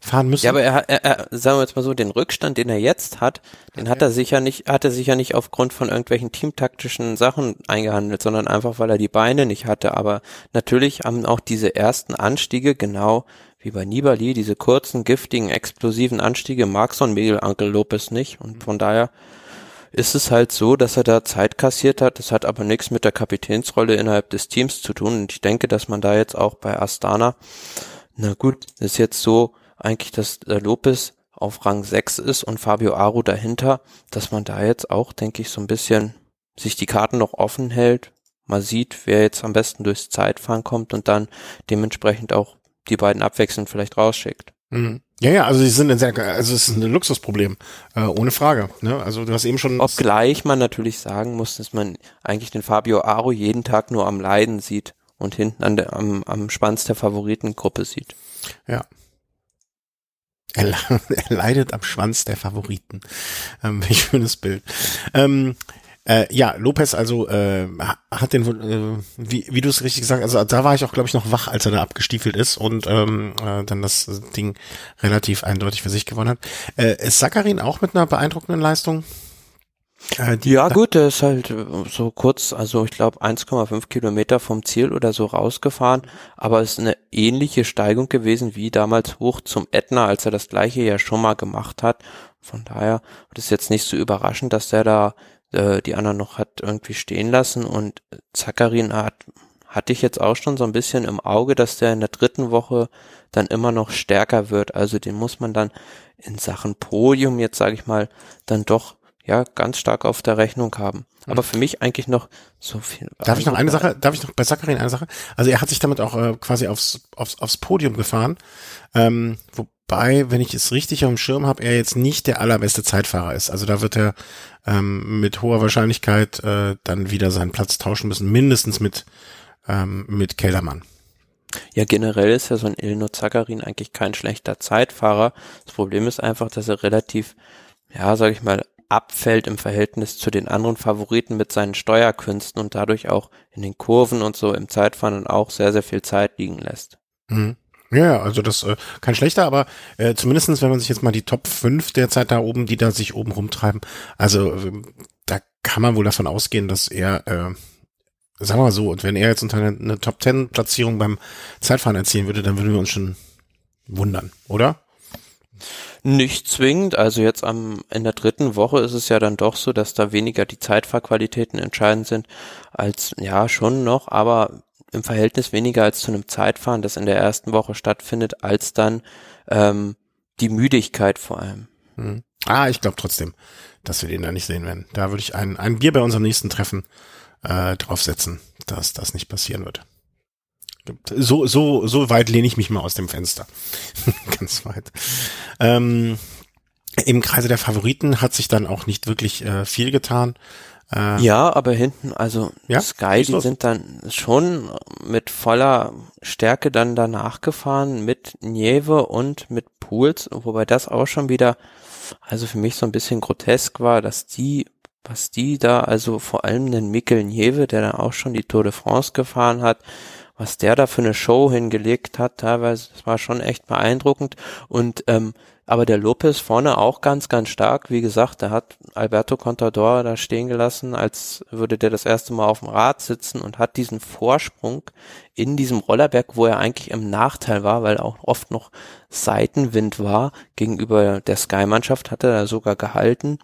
fahren müssen. Ja, aber er, er, er, sagen wir jetzt mal so, den Rückstand, den er jetzt hat, den hat er sicher nicht, hat er sicher nicht aufgrund von irgendwelchen teamtaktischen Sachen eingehandelt, sondern einfach, weil er die Beine nicht hatte. Aber natürlich haben auch diese ersten Anstiege, genau wie bei Nibali, diese kurzen, giftigen, explosiven Anstiege, mag so ein Miguel Angel Lopez nicht. Und von daher ist es halt so, dass er da Zeit kassiert hat. Das hat aber nichts mit der Kapitänsrolle innerhalb des Teams zu tun. Und ich denke, dass man da jetzt auch bei Astana, na gut, ist jetzt so, eigentlich, dass der Lopez auf Rang 6 ist und Fabio Aru dahinter, dass man da jetzt auch, denke ich, so ein bisschen sich die Karten noch offen hält, mal sieht, wer jetzt am besten durchs Zeitfahren kommt und dann dementsprechend auch die beiden abwechselnd vielleicht rausschickt. Mhm. Ja, ja, also sie sind ein sehr, also es ist ein Luxusproblem, äh, ohne Frage. Ne? Also du hast eben schon. Obgleich man natürlich sagen muss, dass man eigentlich den Fabio Aro jeden Tag nur am Leiden sieht und hinten an der, am, am Schwanz der Favoritengruppe sieht. Ja, er, (laughs) er leidet am Schwanz der Favoriten. Ähm, (laughs) welch schönes Bild. Ähm, äh, ja, Lopez also äh, hat den, äh, wie, wie du es richtig gesagt hast, also da war ich auch, glaube ich, noch wach, als er da abgestiefelt ist und ähm, äh, dann das Ding relativ eindeutig für sich gewonnen hat. Äh, ist Sakarin auch mit einer beeindruckenden Leistung? Äh, ja gut, der ist halt äh, so kurz, also ich glaube 1,5 Kilometer vom Ziel oder so rausgefahren, aber es ist eine ähnliche Steigung gewesen wie damals hoch zum Ätna, als er das gleiche ja schon mal gemacht hat. Von daher ist jetzt nicht so überraschend, dass der da äh, die anderen noch hat irgendwie stehen lassen und Zakarin hat hatte ich jetzt auch schon so ein bisschen im Auge, dass der in der dritten Woche dann immer noch stärker wird. Also den muss man dann in Sachen Podium jetzt sage ich mal dann doch ja ganz stark auf der Rechnung haben. Aber für mich eigentlich noch so viel. Darf ich noch eine Sache, darf ich noch bei Sakarin eine Sache? Also er hat sich damit auch äh, quasi aufs, aufs, aufs Podium gefahren. Ähm, wobei, wenn ich es richtig auf dem Schirm habe, er jetzt nicht der allerbeste Zeitfahrer ist. Also da wird er ähm, mit hoher Wahrscheinlichkeit äh, dann wieder seinen Platz tauschen müssen, mindestens mit, ähm, mit Kellermann. Ja, generell ist ja so ein Ilno Zakarin eigentlich kein schlechter Zeitfahrer. Das Problem ist einfach, dass er relativ, ja, sag ich mal, abfällt im Verhältnis zu den anderen Favoriten mit seinen Steuerkünsten und dadurch auch in den Kurven und so im Zeitfahren auch sehr, sehr viel Zeit liegen lässt. Mhm. Ja, also das äh, kein schlechter, aber äh, zumindestens, wenn man sich jetzt mal die Top 5 derzeit da oben, die da sich oben rumtreiben, also äh, da kann man wohl davon ausgehen, dass er, äh, sagen wir mal so, und wenn er jetzt unter eine, eine Top 10 Platzierung beim Zeitfahren erzielen würde, dann würden wir uns schon wundern, oder? Nicht zwingend, also jetzt am, in der dritten Woche ist es ja dann doch so, dass da weniger die Zeitfahrqualitäten entscheidend sind, als, ja, schon noch, aber im Verhältnis weniger als zu einem Zeitfahren, das in der ersten Woche stattfindet, als dann ähm, die Müdigkeit vor allem. Hm. Ah, ich glaube trotzdem, dass wir den da nicht sehen werden. Da würde ich ein, ein Bier bei unserem nächsten Treffen äh, draufsetzen, dass das nicht passieren wird. So, so, so weit lehne ich mich mal aus dem Fenster. (laughs) Ganz weit. Ähm, Im Kreise der Favoriten hat sich dann auch nicht wirklich äh, viel getan. Äh, ja, aber hinten, also ja? Sky, die sind dann schon mit voller Stärke dann danach gefahren mit Nieve und mit Pools, wobei das auch schon wieder, also für mich so ein bisschen grotesk war, dass die, was die da, also vor allem den Mikkel Nieve, der dann auch schon die Tour de France gefahren hat, was der da für eine Show hingelegt hat, teilweise, das war schon echt beeindruckend. Und ähm, aber der Lopez vorne auch ganz, ganz stark. Wie gesagt, der hat Alberto Contador da stehen gelassen, als würde der das erste Mal auf dem Rad sitzen und hat diesen Vorsprung in diesem Rollerberg, wo er eigentlich im Nachteil war, weil auch oft noch Seitenwind war gegenüber der Sky-Mannschaft, hat er da sogar gehalten.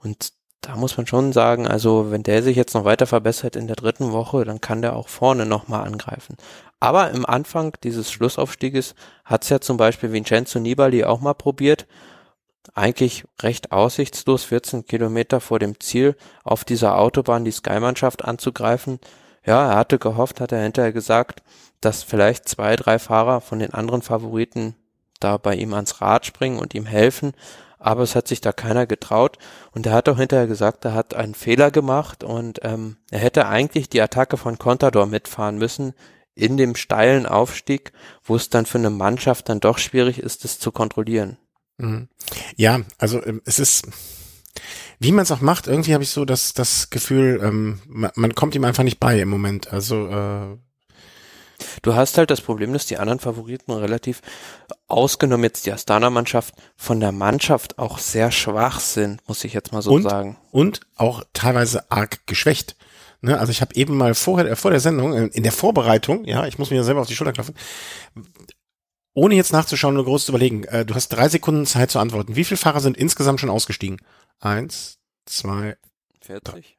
Und da muss man schon sagen, also wenn der sich jetzt noch weiter verbessert in der dritten Woche, dann kann der auch vorne nochmal angreifen. Aber im Anfang dieses Schlussaufstieges hat es ja zum Beispiel Vincenzo Nibali auch mal probiert. Eigentlich recht aussichtslos, 14 Kilometer vor dem Ziel auf dieser Autobahn die Sky-Mannschaft anzugreifen. Ja, er hatte gehofft, hat er hinterher gesagt, dass vielleicht zwei, drei Fahrer von den anderen Favoriten da bei ihm ans Rad springen und ihm helfen aber es hat sich da keiner getraut und er hat auch hinterher gesagt, er hat einen Fehler gemacht und ähm, er hätte eigentlich die Attacke von Contador mitfahren müssen in dem steilen Aufstieg, wo es dann für eine Mannschaft dann doch schwierig ist, das zu kontrollieren. Mhm. Ja, also ähm, es ist, wie man es auch macht, irgendwie habe ich so das, das Gefühl, ähm, man, man, kommt ihm einfach nicht bei im Moment. Also äh, Du hast halt das Problem, dass die anderen Favoriten relativ, ausgenommen jetzt die Astana-Mannschaft, von der Mannschaft auch sehr schwach sind, muss ich jetzt mal so und, sagen. Und auch teilweise arg geschwächt. Ne? Also ich habe eben mal vorher, äh, vor der Sendung, in der Vorbereitung, ja, ich muss mir selber auf die Schulter klopfen, ohne jetzt nachzuschauen und groß zu überlegen, äh, du hast drei Sekunden Zeit zu antworten. Wie viele Fahrer sind insgesamt schon ausgestiegen? Eins, zwei, 40.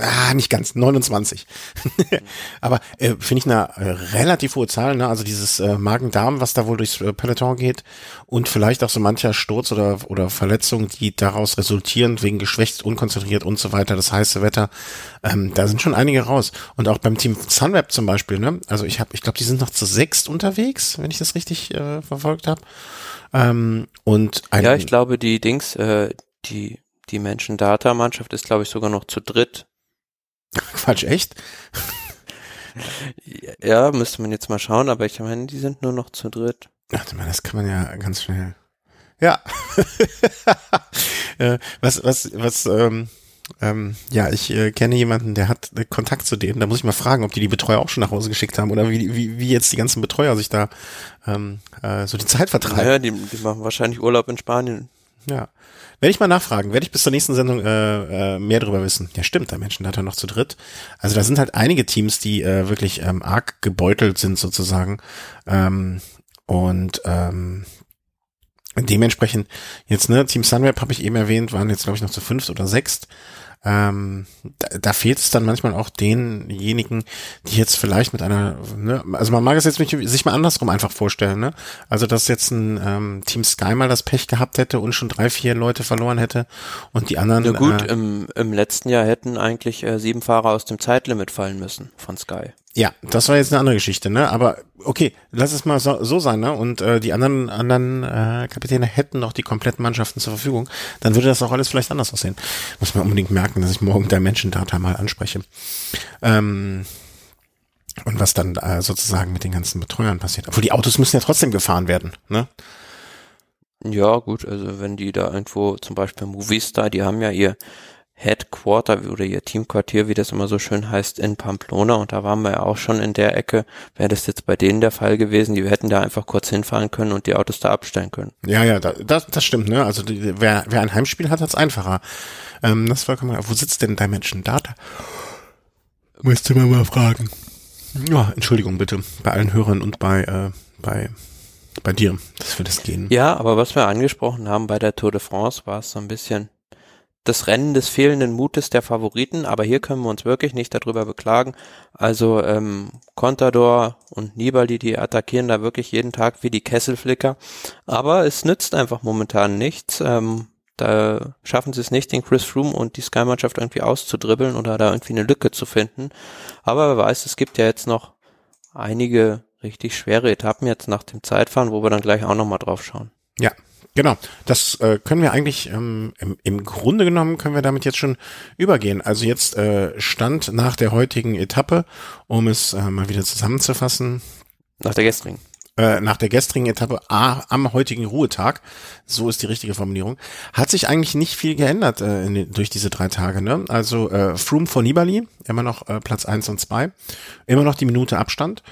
Ah, nicht ganz, 29. (laughs) Aber äh, finde ich eine äh, relativ hohe Zahl, ne? Also dieses äh, Magen-Darm, was da wohl durchs äh, Peloton geht und vielleicht auch so mancher Sturz oder oder Verletzung, die daraus resultieren wegen geschwächt, unkonzentriert und so weiter, das heiße Wetter. Ähm, da sind schon einige raus. Und auch beim Team Sunweb zum Beispiel, ne? Also ich habe, ich glaube, die sind noch zu sechst unterwegs, wenn ich das richtig äh, verfolgt habe. Ähm, und ein, ja, ich glaube, die Dings, äh, die die Menschen-Data-Mannschaft ist, glaube ich, sogar noch zu dritt (laughs) Quatsch, echt? ja, müsste man jetzt mal schauen, aber ich meine, die sind nur noch zu dritt. Ach, das kann man ja ganz schnell. Ja. (laughs) Äh, was, was, was, ähm, ähm, ja, ich äh, kenne jemanden, der hat äh, Kontakt zu denen. Da muss ich mal fragen, ob die die Betreuer auch schon nach Hause geschickt haben oder wie, wie, wie jetzt die ganzen Betreuer sich da ähm, äh, so die Zeit vertreiben. Ja, die, die machen wahrscheinlich Urlaub in Spanien. Ja. Werde ich mal nachfragen, werde ich bis zur nächsten Sendung äh, äh, mehr darüber wissen. Ja, stimmt, der Menschen hat er noch zu dritt. Also da sind halt einige Teams, die äh, wirklich ähm, arg gebeutelt sind sozusagen. Ähm, und ähm, dementsprechend jetzt, ne, Team Sunweb habe ich eben erwähnt, waren jetzt, glaube ich, noch zu fünft oder sechst. Ähm, da, da fehlt es dann manchmal auch denjenigen, die jetzt vielleicht mit einer, ne, also man mag es jetzt sich mal andersrum einfach vorstellen, ne? Also dass jetzt ein ähm, Team Sky mal das Pech gehabt hätte und schon drei, vier Leute verloren hätte und die anderen. Na gut, äh, im, im letzten Jahr hätten eigentlich äh, sieben Fahrer aus dem Zeitlimit fallen müssen von Sky. Ja, das war jetzt eine andere Geschichte, ne? Aber okay, lass es mal so, so sein, ne? Und äh, die anderen anderen äh, Kapitäne hätten noch die kompletten Mannschaften zur Verfügung, dann würde das auch alles vielleicht anders aussehen. Muss man unbedingt merken, dass ich morgen der Menschendata mal anspreche. Ähm, und was dann äh, sozusagen mit den ganzen Betreuern passiert. Obwohl die Autos müssen ja trotzdem gefahren werden, ne? Ja, gut, also wenn die da irgendwo, zum Beispiel Movistar, die haben ja ihr Headquarter oder ihr Teamquartier, wie das immer so schön heißt, in Pamplona. Und da waren wir ja auch schon in der Ecke. Wäre das jetzt bei denen der Fall gewesen, die hätten da einfach kurz hinfahren können und die Autos da abstellen können. Ja, ja, das, das stimmt, ne? Also die, wer, wer ein Heimspiel hat, hat's einfacher. Ähm, das war, wo sitzt denn Dimension Data? Müsste man mal fragen. Ja, Entschuldigung bitte. Bei allen Hörern und bei, äh, bei bei dir, dass wir das gehen. Ja, aber was wir angesprochen haben bei der Tour de France, war es so ein bisschen das Rennen des fehlenden Mutes der Favoriten, aber hier können wir uns wirklich nicht darüber beklagen. Also ähm, Contador und Nibali, die attackieren da wirklich jeden Tag wie die Kesselflicker, aber es nützt einfach momentan nichts. Ähm, da schaffen sie es nicht, den Chris Froome und die Sky-Mannschaft irgendwie auszudribbeln oder da irgendwie eine Lücke zu finden. Aber wer weiß, es gibt ja jetzt noch einige richtig schwere Etappen jetzt nach dem Zeitfahren, wo wir dann gleich auch nochmal drauf schauen. Ja, Genau, das äh, können wir eigentlich ähm, im, im Grunde genommen können wir damit jetzt schon übergehen. Also jetzt äh, Stand nach der heutigen Etappe, um es äh, mal wieder zusammenzufassen. Nach der gestrigen. Äh, nach der gestrigen Etappe A, am heutigen Ruhetag, so ist die richtige Formulierung, hat sich eigentlich nicht viel geändert äh, in, durch diese drei Tage. Ne? Also äh, Froome vor Nibali, immer noch äh, Platz eins und zwei, immer noch die Minute Abstand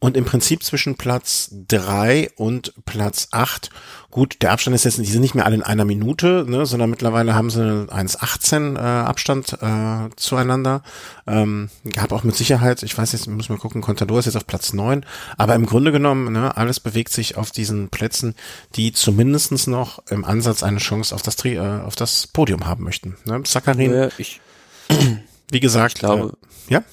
und im Prinzip zwischen Platz drei und Platz acht. Gut, der Abstand ist jetzt, die sind nicht mehr alle in einer Minute, ne, sondern mittlerweile haben sie 1,18 äh, Abstand äh, zueinander. Ähm, gab auch mit Sicherheit, ich weiß jetzt, muss mal gucken, Contador ist jetzt auf Platz neun, aber im Grunde genommen, ne, alles bewegt sich auf diesen Plätzen, die zumindestens noch im Ansatz eine Chance auf das, Tri äh, auf das Podium haben möchten. Ne? Sakarin, ja, ich, wie gesagt, ich glaube, äh, ja.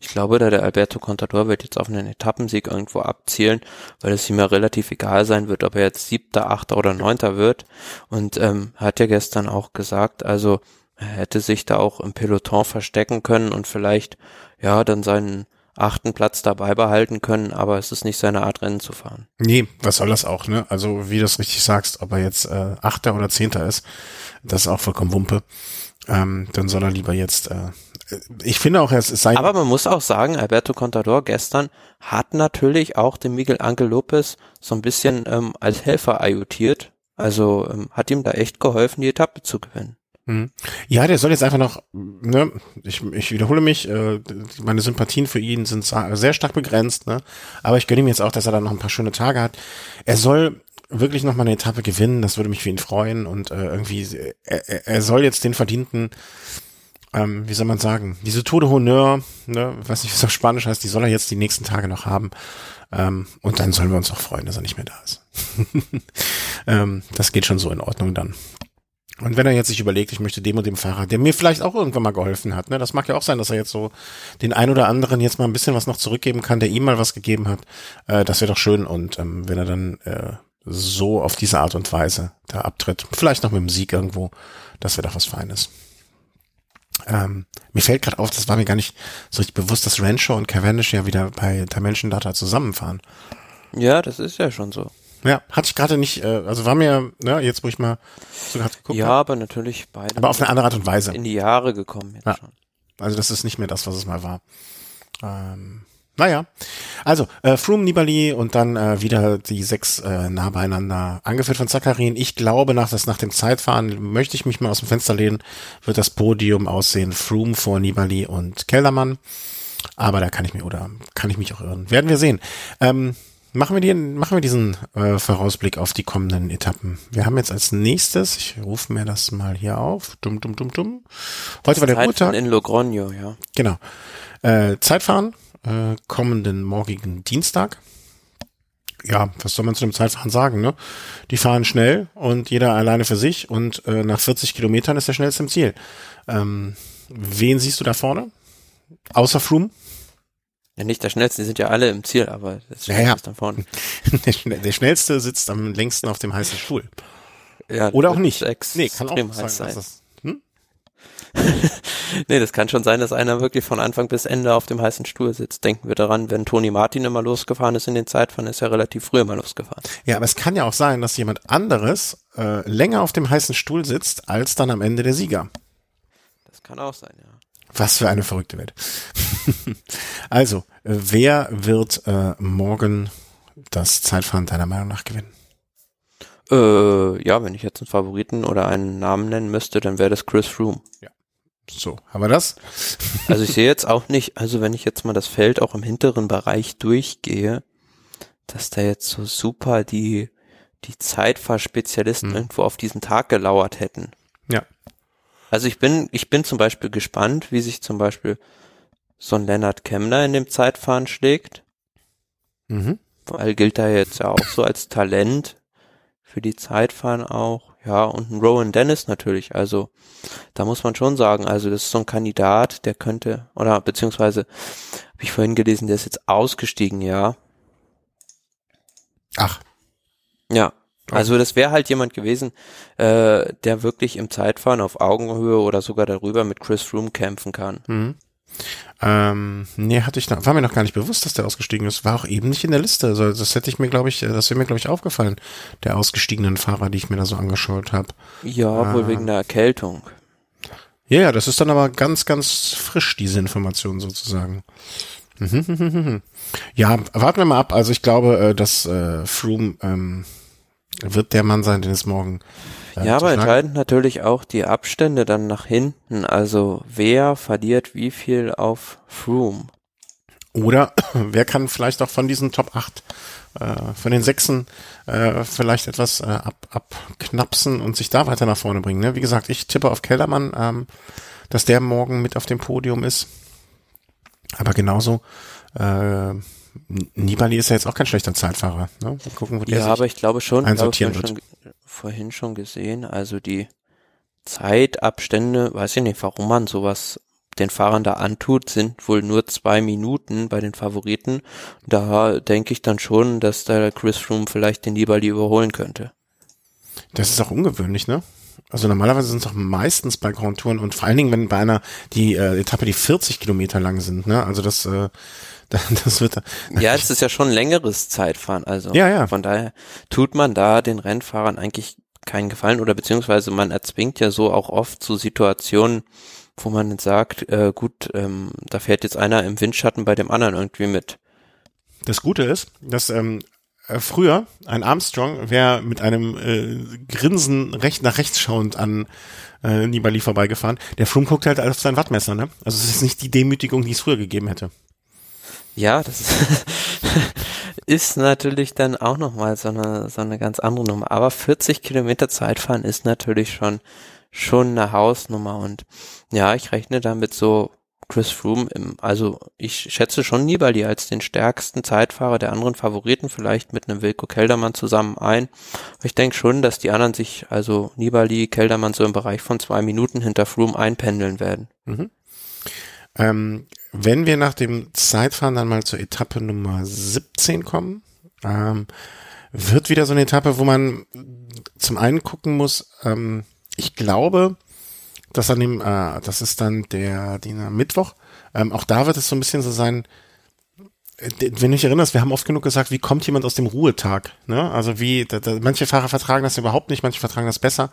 Ich glaube, da der Alberto Contador wird jetzt auf einen Etappensieg irgendwo abzielen, weil es ihm ja relativ egal sein wird, ob er jetzt siebter, achter oder neunter wird. Und ähm, hat ja gestern auch gesagt, also er hätte sich da auch im Peloton verstecken können und vielleicht ja dann seinen achten Platz dabei behalten können, aber es ist nicht seine Art, Rennen zu fahren. Nee, was soll das auch, ne? Also wie du es richtig sagst, ob er jetzt äh, Achter oder Zehnter ist, das ist auch vollkommen Wumpe. Ähm, dann soll er lieber jetzt äh, ich finde auch, es sei. Aber man muss auch sagen, Alberto Contador gestern hat natürlich auch den Miguel Angel Lopez so ein bisschen ähm, als Helfer ayutiert. Also ähm, hat ihm da echt geholfen, die Etappe zu gewinnen. Hm. Ja, der soll jetzt einfach noch, ne, ich, ich wiederhole mich, äh, meine Sympathien für ihn sind sehr stark begrenzt, ne, aber ich gönne ihm jetzt auch, dass er da noch ein paar schöne Tage hat. Er soll wirklich noch mal eine Etappe gewinnen, das würde mich für ihn freuen und äh, irgendwie, er, er soll jetzt den verdienten ähm, wie soll man sagen, diese Tour de Honneur, ne, weiß nicht, was auf Spanisch heißt, die soll er jetzt die nächsten Tage noch haben. Ähm, und dann sollen wir uns auch freuen, dass er nicht mehr da ist. (laughs) ähm, das geht schon so in Ordnung dann. Und wenn er jetzt sich überlegt, ich möchte dem und dem Fahrer, der mir vielleicht auch irgendwann mal geholfen hat, ne, das mag ja auch sein, dass er jetzt so den ein oder anderen jetzt mal ein bisschen was noch zurückgeben kann, der ihm mal was gegeben hat, äh, das wäre doch schön. Und ähm, wenn er dann äh, so auf diese Art und Weise da abtritt, vielleicht noch mit dem Sieg irgendwo, das wäre doch was Feines. Ähm, mir fällt gerade auf, das war mir gar nicht so richtig bewusst, dass Rancho und Cavendish ja wieder bei Dimension Data zusammenfahren. Ja, das ist ja schon so. Ja, hatte ich gerade nicht, äh, also war mir, ne, jetzt wo ich mal so gerade geguckt Ja, hab, aber natürlich beide. Aber auf eine andere Art und Weise. In die Jahre gekommen jetzt ja. schon. Also das ist nicht mehr das, was es mal war. Ähm, naja, also äh, Froome, Nibali und dann äh, wieder die sechs äh, nah beieinander, angeführt von Zakarin. Ich glaube, nach, das, nach dem Zeitfahren möchte ich mich mal aus dem Fenster lehnen, wird das Podium aussehen Froome vor Nibali und Kellermann. Aber da kann ich mir oder kann ich mich auch irren. Werden wir sehen. Ähm, machen wir, die, machen wir diesen äh, Vorausblick auf die kommenden Etappen. Wir haben jetzt als nächstes, ich rufe mir das mal hier auf, dumm, dumm, dumm, dumm. Heute war der Ruhetag. in Logroño, ja. Genau. Äh, Zeitfahren äh, kommenden morgigen Dienstag. Ja, was soll man zu dem Zeitfahren sagen, ne? Die fahren schnell und jeder alleine für sich und äh, nach 40 Kilometern ist der schnellste im Ziel. Ähm, wen siehst du da vorne? Außer Froome? Ja, nicht der schnellste, die sind ja alle im Ziel, aber das ja, ja. ist da vorne. (laughs) der, der, schnellste sitzt am längsten auf dem heißen Stuhl. Ja, Oder auch nicht. Nee, kann auch sein, sein. (laughs) Nee, das kann schon sein, dass einer wirklich von Anfang bis Ende auf dem heißen Stuhl sitzt. Denken wir daran, wenn Toni Martin immer losgefahren ist in den Zeitfahren, ist er relativ früh immer losgefahren. Ja, aber es kann ja auch sein, dass jemand anderes äh, länger auf dem heißen Stuhl sitzt, als dann am Ende der Sieger. Das kann auch sein, ja. Was für eine verrückte Welt. (laughs) also, äh, wer wird äh, morgen das Zeitfahren deiner Meinung nach gewinnen? Äh, ja, wenn ich jetzt einen Favoriten oder einen Namen nennen müsste, dann wäre das Chris Froome. Ja. So, haben wir das? Also ich sehe jetzt auch nicht, also wenn ich jetzt mal das Feld auch im hinteren Bereich durchgehe, dass da jetzt so super die, die Zeitfahrspezialisten hm. irgendwo auf diesen Tag gelauert hätten. Ja. Also ich bin, ich bin zum Beispiel gespannt, wie sich zum Beispiel so ein Leonard Kemner in dem Zeitfahren schlägt. Mhm. Weil gilt er jetzt ja auch so als Talent für die Zeitfahren auch. Ja, und ein Rowan Dennis natürlich. Also da muss man schon sagen, also das ist so ein Kandidat, der könnte, oder beziehungsweise habe ich vorhin gelesen, der ist jetzt ausgestiegen, ja. Ach. Ja. Also das wäre halt jemand gewesen, äh, der wirklich im Zeitfahren auf Augenhöhe oder sogar darüber mit Chris Froome kämpfen kann. Mhm. Ähm, nee, hatte ich noch, war mir noch gar nicht bewusst, dass der ausgestiegen ist. War auch eben nicht in der Liste. Also das hätte ich mir, glaube ich, das wäre mir, glaube ich, aufgefallen, der ausgestiegenen Fahrer, die ich mir da so angeschaut habe. Ja, äh, wohl wegen der Erkältung. Ja, ja, das ist dann aber ganz, ganz frisch, diese Information sozusagen. ja, warten wir mal ab. Also ich glaube, äh, dass äh, Froome ähm, wird der Mann sein, den es morgen ja, aber entscheidend natürlich auch die Abstände dann nach hinten. Also wer verliert wie viel auf Froome? Oder (clears throat) wer kann vielleicht auch von diesen Top 8, äh, von den Sechsen äh, vielleicht etwas äh, ab, abknapsen und sich da weiter nach vorne bringen. Ne? Wie gesagt, ich tippe auf Kellermann, ähm, dass der morgen mit auf dem Podium ist. Aber genauso äh, Nibali ist ja jetzt auch kein schlechter Zeitfahrer. Ne? Mal gucken, wo der ja, aber ich glaube schon, einsortieren ich glaube, wird. Schon, vorhin schon gesehen, also die Zeitabstände, weiß ich nicht, warum man sowas den Fahrern da antut, sind wohl nur zwei Minuten bei den Favoriten. Da denke ich dann schon, dass da Chris Froome vielleicht den Nibali überholen könnte. Das ist auch ungewöhnlich, ne? Also normalerweise sind es doch meistens bei Grand Touren und vor allen Dingen, wenn bei einer die äh, Etappe, die 40 Kilometer lang sind, ne? Also das äh, (laughs) Das wird ja, (laughs) es ist ja schon längeres Zeitfahren, also ja, ja. von daher tut man da den Rennfahrern eigentlich keinen Gefallen oder beziehungsweise man erzwingt ja so auch oft zu Situationen, wo man sagt, äh, gut, ähm, da fährt jetzt einer im Windschatten bei dem anderen irgendwie mit. Das Gute ist, dass ähm, äh, früher ein Armstrong wäre mit einem äh, Grinsen recht nach rechts schauend an äh, Nibali vorbeigefahren. Der Froome guckt halt auf sein Wattmesser, ne? Also es ist nicht die Demütigung, die es früher gegeben hätte. Ja, das (laughs) ist natürlich dann auch nochmal so eine, so eine ganz andere Nummer. Aber 40 Kilometer Zeitfahren ist natürlich schon, schon eine Hausnummer. Und ja, ich rechne damit so Chris Froome im, also ich schätze schon Nibali als den stärksten Zeitfahrer der anderen Favoriten, vielleicht mit einem Wilko Keldermann zusammen ein. ich denke schon, dass die anderen sich, also Nibali, Keldermann so im Bereich von zwei Minuten hinter Froome einpendeln werden. Mhm. Ähm, wenn wir nach dem Zeitfahren dann mal zur Etappe Nummer 17 kommen, ähm, wird wieder so eine Etappe, wo man zum einen gucken muss, ähm, ich glaube, dass an dem, äh, das ist dann der, der Mittwoch, ähm, auch da wird es so ein bisschen so sein, äh, wenn du dich erinnerst, wir haben oft genug gesagt, wie kommt jemand aus dem Ruhetag? Ne? Also wie, da, da, manche Fahrer vertragen das überhaupt nicht, manche vertragen das besser.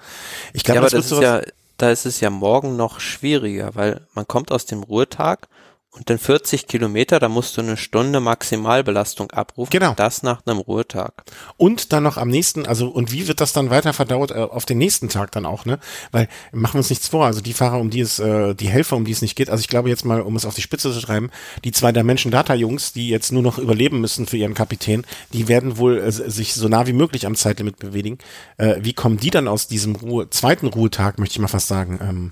Ich glaube, ja, das, das ist ja, da ist es ja morgen noch schwieriger, weil man kommt aus dem Ruhetag und dann 40 Kilometer, da musst du eine Stunde Maximalbelastung abrufen. Genau. Das nach einem Ruhetag. Und dann noch am nächsten, also und wie wird das dann weiter verdaut äh, auf den nächsten Tag dann auch, ne? Weil machen wir uns nichts vor. Also die Fahrer, um die es, äh, die Helfer, um die es nicht geht. Also ich glaube jetzt mal, um es auf die Spitze zu schreiben, die zwei Dimension Data Jungs, die jetzt nur noch überleben müssen für ihren Kapitän, die werden wohl äh, sich so nah wie möglich am Zeitlimit bewegen. Äh, wie kommen die dann aus diesem Ruhe, zweiten Ruhetag, möchte ich mal fast sagen, ähm,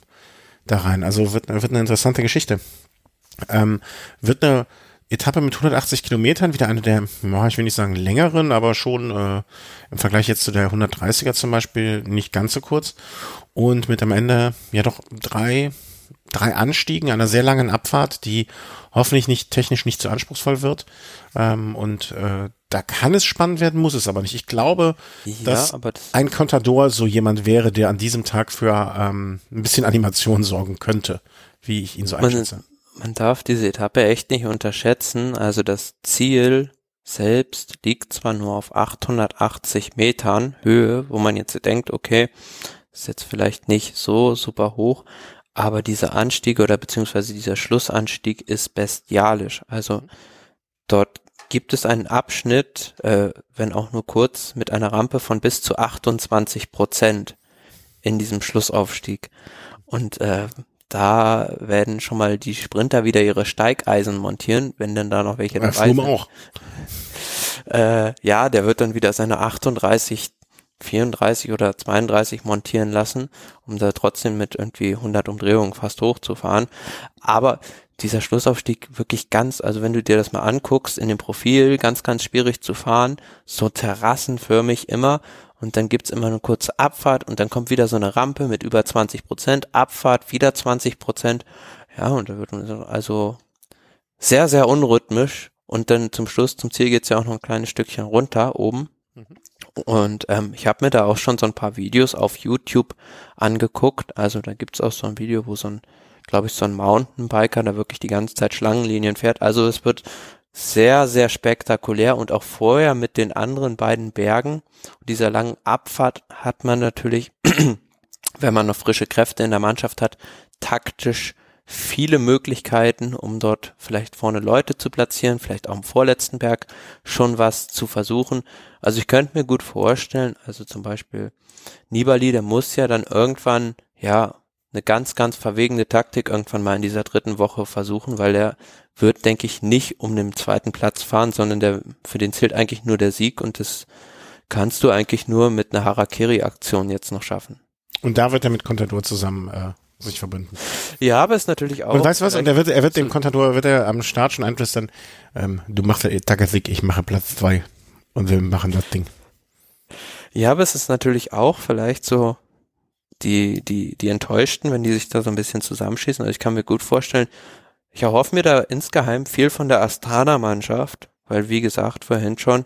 da rein? Also wird, wird eine interessante Geschichte. Ähm, wird eine Etappe mit 180 Kilometern, wieder eine der, ich will nicht sagen längeren, aber schon äh, im Vergleich jetzt zu der 130er zum Beispiel nicht ganz so kurz. Und mit am Ende ja doch drei, drei Anstiegen einer sehr langen Abfahrt, die hoffentlich nicht technisch nicht zu anspruchsvoll wird. Ähm, und äh, da kann es spannend werden, muss es aber nicht. Ich glaube, ja, dass das ein Contador so jemand wäre, der an diesem Tag für ähm, ein bisschen Animation sorgen könnte, wie ich ihn so einschätze man darf diese Etappe echt nicht unterschätzen. Also das Ziel selbst liegt zwar nur auf 880 Metern Höhe, wo man jetzt denkt, okay, ist jetzt vielleicht nicht so super hoch, aber dieser Anstieg oder beziehungsweise dieser Schlussanstieg ist bestialisch. Also dort gibt es einen Abschnitt, äh, wenn auch nur kurz, mit einer Rampe von bis zu 28 Prozent in diesem Schlussaufstieg. Und äh, da werden schon mal die Sprinter wieder ihre Steigeisen montieren, wenn denn da noch welche ja, dabei sind. auch. (laughs) Äh, ja, der wird dann wieder seine 38 34 oder 32 montieren lassen, um da trotzdem mit irgendwie 100 Umdrehungen fast hochzufahren. Aber dieser Schlussaufstieg wirklich ganz, also wenn du dir das mal anguckst, in dem Profil ganz, ganz schwierig zu fahren, so terrassenförmig immer und dann gibt's immer eine kurze Abfahrt und dann kommt wieder so eine Rampe mit über 20 Prozent, Abfahrt wieder 20 Prozent, ja und da wird man also sehr, sehr unrhythmisch und dann zum Schluss, zum Ziel geht's ja auch noch ein kleines Stückchen runter oben. Mhm. Und ähm, ich habe mir da auch schon so ein paar Videos auf YouTube angeguckt. Also da gibt's auch so ein Video, wo so ein glaube ich, so ein Mountainbiker, der wirklich die ganze Zeit Schlangenlinien fährt. Also es wird sehr, sehr spektakulär und auch vorher mit den anderen beiden Bergen und dieser langen Abfahrt hat man natürlich, (clears throat) wenn man noch frische Kräfte in der Mannschaft hat, taktisch viele Möglichkeiten, um dort vielleicht vorne Leute zu platzieren, vielleicht auch im vorletzten Berg schon was zu versuchen. Also ich könnte mir gut vorstellen, also zum Beispiel Nibali, der muss ja dann irgendwann, ja, eine ganz, ganz verwegene Taktik irgendwann mal in dieser dritten Woche versuchen, weil er wird, denke ich, nicht um den zweiten Platz fahren, sondern der, für den zählt eigentlich nur der Sieg und das kannst du eigentlich nur mit einer Harakiri-Aktion jetzt noch schaffen. Und da wird er mit Contador zusammen äh, sich verbinden. Ja, aber ist natürlich auch. Und weißt du was? Und er wird, er wird dem Contador, wird er am Start schon einflüstern, ähm, du machst der Takasik, ich mache Platz zwei und wir machen das Ding. Ja, aber es ist natürlich auch vielleicht so die, die, die Enttäuschten, wenn die sich da so ein bisschen zusammenschießen. Also ich kann mir gut vorstellen, ich erhoffe mir da insgeheim viel von der Astana-Mannschaft, weil wie gesagt vorhin schon,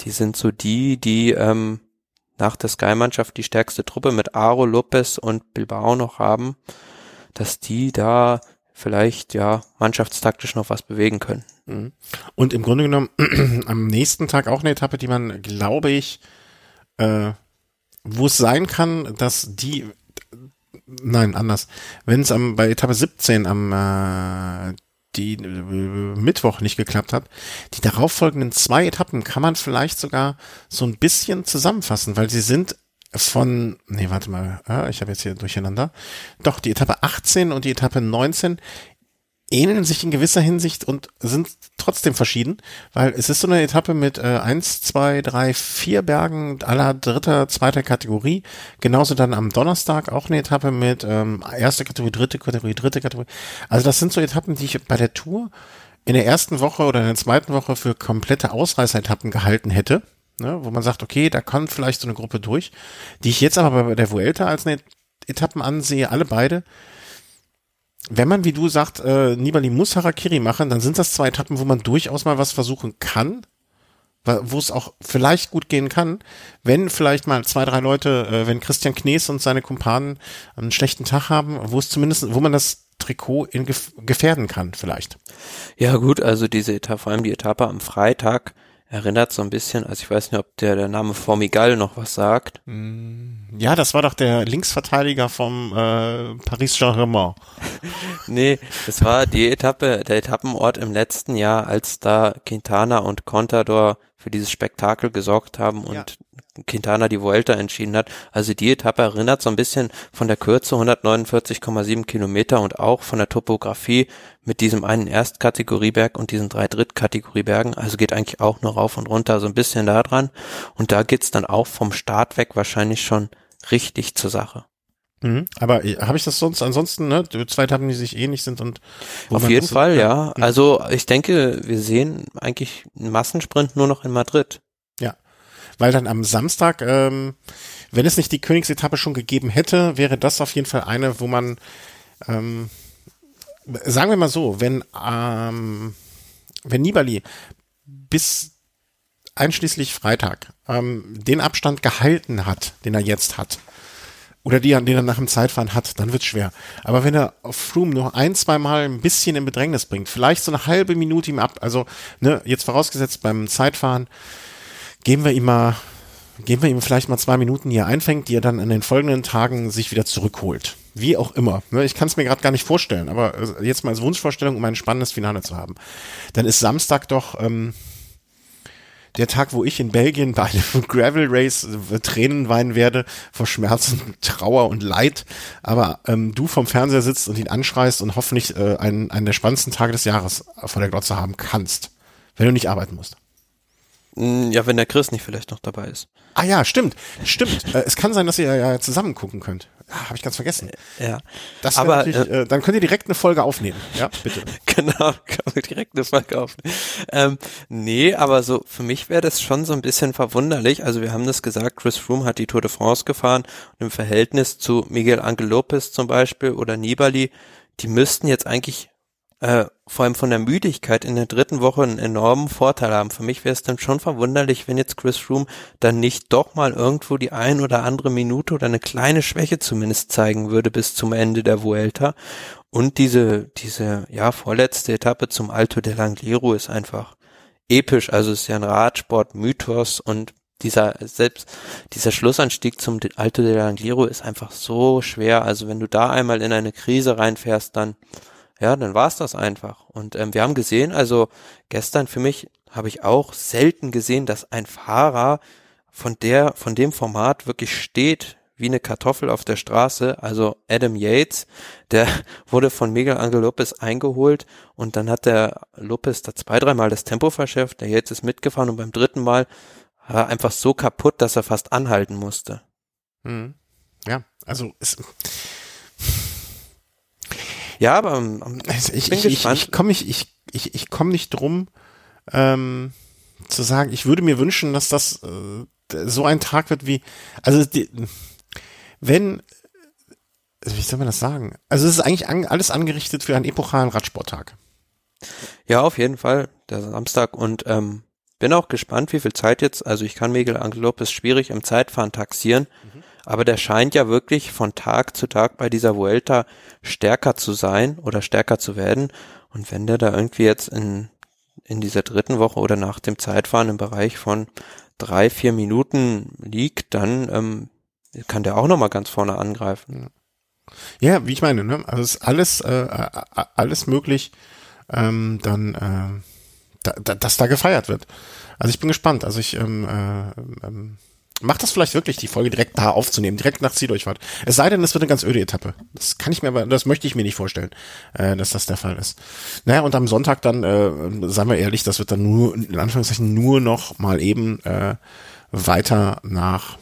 die sind so die, die ähm, nach der Sky-Mannschaft die stärkste Truppe mit Aro, Lopez und Bilbao noch haben, dass die da vielleicht ja mannschaftstaktisch noch was bewegen können. Mhm. Und im Grunde genommen (clears throat) am nächsten Tag auch eine Etappe, die man, glaube ich, äh, wo es sein kann, dass die, nein, anders, wenn es am bei Etappe 17 am äh, die äh, Mittwoch nicht geklappt hat, die darauffolgenden zwei Etappen kann man vielleicht sogar so ein bisschen zusammenfassen, weil sie sind von, nee, warte mal, ah, ich habe jetzt hier durcheinander. Doch, die Etappe 18 und die Etappe 19 ähneln sich in gewisser Hinsicht und sind trotzdem verschieden, weil es ist so eine Etappe mit äh, eins, zwei, drei, vier Bergen aller dritter, zweiter Kategorie. Genauso dann am Donnerstag auch eine Etappe mit ähm, erste Kategorie, dritte Kategorie, dritte Kategorie. Also das sind so Etappen, die ich bei der Tour in der ersten Woche oder in der zweiten Woche für komplette Ausreißeretappen gehalten hätte, ne, wo man sagt, okay, da kommt vielleicht so eine Gruppe durch, die ich jetzt aber bei der Vuelta als eine Etappen ansehe, alle beide, wenn man, wie du sagst, äh, Nibali muss Harakiri machen, dann sind das zwei Etappen, wo man durchaus mal was versuchen kann, wo es auch vielleicht gut gehen kann, wenn vielleicht mal zwei, drei Leute, äh, wenn Christian Knees und seine Kumpanen einen schlechten Tag haben, wo es zumindest, wo man das Trikot in gef gefährden kann, vielleicht. Ja gut, also diese Etappe, vor allem die Etappe am Freitag, erinnert so ein bisschen, also ich weiß nicht, ob der, der Name Formigal noch was sagt. Mm, ja, das war doch der Linksverteidiger vom äh, Paris Saint-Germain. (laughs) nee, das war die Etappe, der Etappenort im letzten Jahr, als da Quintana und Contador für dieses Spektakel gesorgt haben und ja. Quintana die Vuelta entschieden hat. Also die Etappe erinnert so ein bisschen von der Kürze 149,7 Kilometer und auch von der Topografie mit diesem einen Erstkategorieberg und diesen drei Drittkategoriebergen. Also geht eigentlich auch nur rauf und runter so ein bisschen da dran. Und da geht's dann auch vom Start weg wahrscheinlich schon richtig zur Sache. Mhm. Aber äh, habe ich das sonst ansonsten, ne? Zwei Etappen, die sich ähnlich sind und auf jeden Fall, ja. Mhm. Also ich denke, wir sehen eigentlich einen Massensprint nur noch in Madrid. Weil dann am Samstag, ähm, wenn es nicht die Königsetappe schon gegeben hätte, wäre das auf jeden Fall eine, wo man ähm, sagen wir mal so, wenn ähm, wenn Nibali bis einschließlich Freitag ähm, den Abstand gehalten hat, den er jetzt hat, oder die, den er nach dem Zeitfahren hat, dann wird's schwer. Aber wenn er auf Froome noch ein, zwei Mal ein bisschen in Bedrängnis bringt, vielleicht so eine halbe Minute ihm ab, also ne, jetzt vorausgesetzt beim Zeitfahren, geben wir ihm mal, geben wir ihm vielleicht mal zwei Minuten, die er einfängt, die er dann in den folgenden Tagen sich wieder zurückholt. Wie auch immer. Ne, ich kann es mir gerade gar nicht vorstellen, aber äh, jetzt mal als Wunschvorstellung, um ein spannendes Finale zu haben. Dann ist Samstag doch ähm, der Tag, wo ich in Belgien bei einem (laughs) Gravel Race äh, Tränen weinen werde vor Schmerzen, (laughs) Trauer und Leid, aber ähm, du vom Fernseher sitzt und ihn anschreist und hoffentlich äh, einen, einen der spannendsten Tage des Jahres vor der Glotze haben kannst, wenn du nicht arbeiten musst. Mm, ja, wenn der Chris nicht vielleicht noch dabei ist. Ah ja, stimmt, stimmt. äh, es kann sein, dass ihr ja zusammen gucken könnt. Ah, Habe ich ganz vergessen. Ja. Das Aber, aber äh, dann könnt ihr direkt eine Folge aufnehmen. Ja, bitte. (laughs) genau, kann man direkt eine Folge aufnehmen. Ähm, nee, aber so, für mich wäre das schon so ein bisschen verwunderlich. Also wir haben das gesagt, Chris Froome hat die Tour de France gefahren und im Verhältnis zu Miguel Angel Lopez zum Beispiel oder Nibali, die müssten jetzt eigentlich äh, vor allem von der Müdigkeit in der dritten Woche einen enormen Vorteil haben. Für mich wäre es dann schon verwunderlich, wenn jetzt Chris Froome dann nicht doch mal irgendwo die ein oder andere Minute oder eine kleine Schwäche zumindest zeigen würde bis zum Ende der Vuelta. Und diese, diese, ja, vorletzte Etappe zum Alto del Angliru ist einfach episch. Also es ist ja ein Radsport-Mythos und dieser selbst dieser Schlussanstieg zum Alto del Angliru ist einfach so schwer. Also wenn du da einmal in eine Krise reinfährst, dann ja, dann war's das einfach. Und ähm, wir haben gesehen, also gestern für mich habe ich auch selten gesehen, dass ein Fahrer von der, von dem Format wirklich steht wie eine Kartoffel auf der Straße. Also Adam Yates, der (laughs) wurde von Miguel Angel Lopez eingeholt und dann hat der Lopez da zwei, dreimal das Tempo verschärft. Der Yates ist mitgefahren und beim dritten Mal war er einfach so kaputt, dass er fast anhalten musste. Hm. Ja, also es, ja, aber ähm, also ich, ich, ich, ich komme nicht, ich, ich, ich komme nicht drum, ähm, zu sagen, ich würde mir wünschen, dass das äh, so ein Tag wird wie, also die, wenn, wie soll man das sagen? Also es ist eigentlich an, alles angerichtet für einen epochalen Radsporttag. Ja, auf jeden Fall, der Samstag und ähm, bin auch gespannt, wie viel Zeit jetzt, also ich kann Miguel Angel Lopez schwierig im Zeitfahren taxieren, mhm. Aber der scheint ja wirklich von Tag zu Tag bei dieser Vuelta stärker zu sein oder stärker zu werden. Und wenn der da irgendwie jetzt in, in dieser dritten Woche oder nach dem Zeitfahren im Bereich von drei, vier Minuten liegt, dann ähm, kann der auch nochmal ganz vorne angreifen. Ja, wie ich meine, ne? Also ist alles, äh, äh alles möglich, ähm, dann äh, da, da, dass da gefeiert wird. Also ich bin gespannt. Also ich ähm, äh, ähm, Macht das vielleicht wirklich, die Folge direkt da aufzunehmen, direkt nach Zieldurchfahrt. Es sei denn, es wird eine ganz öde Etappe. Das kann ich mir aber, das möchte ich mir nicht vorstellen, äh, dass das der Fall ist. Naja, und am Sonntag dann, äh, seien wir ehrlich, das wird dann nur, in Anführungszeichen, nur noch mal eben äh, weiter nach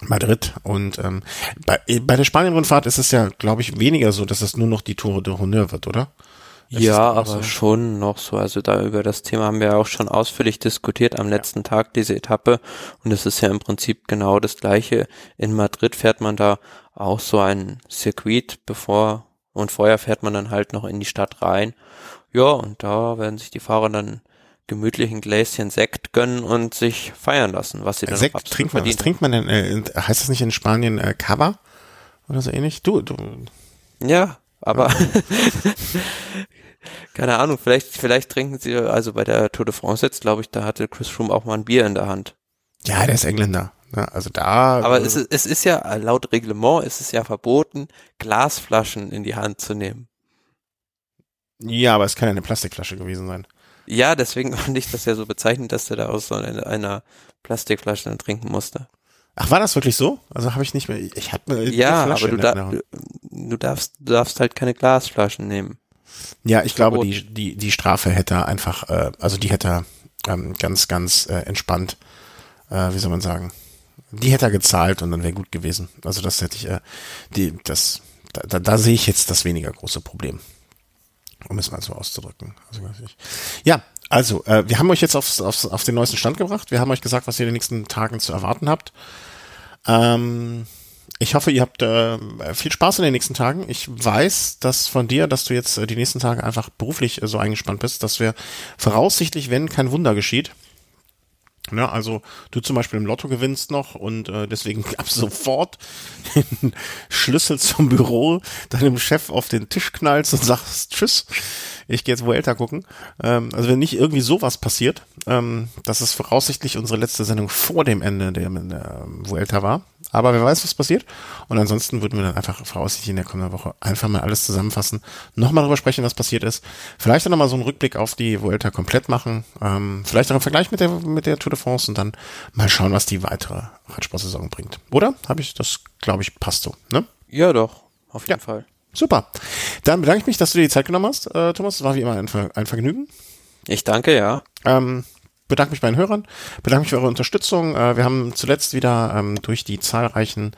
Madrid. Und ähm, bei, bei der Spanien-Rundfahrt ist es ja, glaube ich, weniger so, dass es nur noch die Tour de Honneur wird, oder? Ja, aber so. schon noch so. Also da über das Thema haben wir auch schon ausführlich diskutiert am letzten ja. Tag, diese Etappe. Und es ist ja im Prinzip genau das Gleiche. In Madrid fährt man da auch so ein Circuit, bevor und vorher fährt man dann halt noch in die Stadt rein. Ja, und da werden sich die Fahrer dann gemütlich ein Gläschen Sekt gönnen und sich feiern lassen, was sie dann Sekt trinkt man, was trinkt man denn? Äh, heißt das nicht in Spanien äh, Cava oder so ähnlich? Du, du. Ja, aber (laughs) keine Ahnung, vielleicht, vielleicht trinken sie, also bei der Tour de France jetzt, glaube ich, da hatte Chris Froome auch mal ein Bier in der Hand. Ja, der ist Engländer. Ja, also da. Aber es ist, es ist ja, laut Reglement ist es ja verboten, Glasflaschen in die Hand zu nehmen. Ja, aber es kann ja eine Plastikflasche gewesen sein. Ja, deswegen (laughs) fand ich das ja so bezeichnend, dass der da aus so einer, einer Plastikflasche dann trinken musste. Ach, war das wirklich so? Also habe ich nicht mehr. Ich hatte ja, aber du, da, du, du darfst, du darfst halt keine Glasflaschen nehmen. Ja, ich glaube, die, die, die Strafe hätte einfach, äh, also die hätte ähm, ganz, ganz äh, entspannt, äh, wie soll man sagen, die hätte er gezahlt und dann wäre gut gewesen. Also das hätte ich, äh, die, das, da, da, da sehe ich jetzt das weniger große Problem, um es mal so auszudrücken. Also, ja, also äh, wir haben euch jetzt aufs, aufs, auf den neuesten Stand gebracht. Wir haben euch gesagt, was ihr in den nächsten Tagen zu erwarten habt. Ähm, ich hoffe, ihr habt äh, viel Spaß in den nächsten Tagen. Ich weiß, dass von dir, dass du jetzt äh, die nächsten Tage einfach beruflich äh, so eingespannt bist, dass wir voraussichtlich, wenn kein Wunder geschieht, Ne, also du zum Beispiel im Lotto gewinnst noch und äh, deswegen (laughs) ab sofort den Schlüssel zum Büro deinem Chef auf den Tisch knallst und sagst Tschüss, ich gehe jetzt Vuelta gucken. Ähm, also wenn nicht irgendwie sowas passiert, ähm, das ist voraussichtlich unsere letzte Sendung vor dem Ende der, der Vuelta war. Aber wer weiß, was passiert. Und ansonsten würden wir dann einfach voraussichtlich in der kommenden Woche einfach mal alles zusammenfassen, nochmal darüber sprechen, was passiert ist. Vielleicht dann nochmal so einen Rückblick auf die Vuelta komplett machen, ähm, vielleicht auch im Vergleich mit der, mit der Tour de France und dann mal schauen, was die weitere Radsportsaison bringt. Oder? Habe ich, das glaube ich, passt so, ne? Ja, doch, auf jeden ja. Fall. Super. Dann bedanke ich mich, dass du dir die Zeit genommen hast, äh, Thomas. Es war wie immer ein, Ver ein Vergnügen. Ich danke, ja. Ähm, bedanke mich bei den Hörern, bedanke mich für eure Unterstützung. Äh, wir haben zuletzt wieder ähm, durch die zahlreichen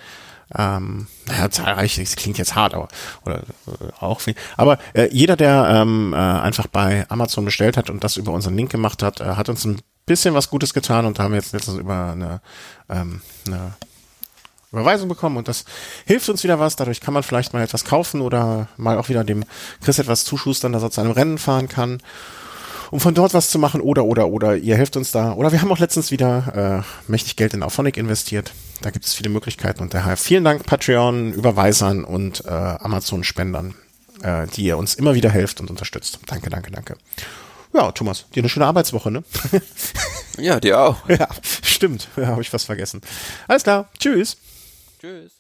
ähm, naja, zahlreich, das klingt jetzt hart, aber oder äh, auch viel. Aber äh, jeder, der ähm, äh, einfach bei Amazon bestellt hat und das über unseren Link gemacht hat, äh, hat uns ein bisschen was Gutes getan und haben jetzt letztens über eine, ähm, eine Überweisung bekommen und das hilft uns wieder was. Dadurch kann man vielleicht mal etwas kaufen oder mal auch wieder dem Chris etwas zuschustern, dass er zu einem Rennen fahren kann um von dort was zu machen oder oder oder ihr helft uns da. Oder wir haben auch letztens wieder äh, mächtig Geld in Auphonic investiert. Da gibt es viele Möglichkeiten und daher vielen Dank Patreon, Überweisern und äh, Amazon-Spendern, äh, die ihr uns immer wieder helft und unterstützt. Danke, danke, danke. Ja, Thomas, dir eine schöne Arbeitswoche, ne? ja, dir auch. (laughs) Ja, stimmt. Ja, habe ich fast vergessen. Alles klar. Tschüss. Tschüss.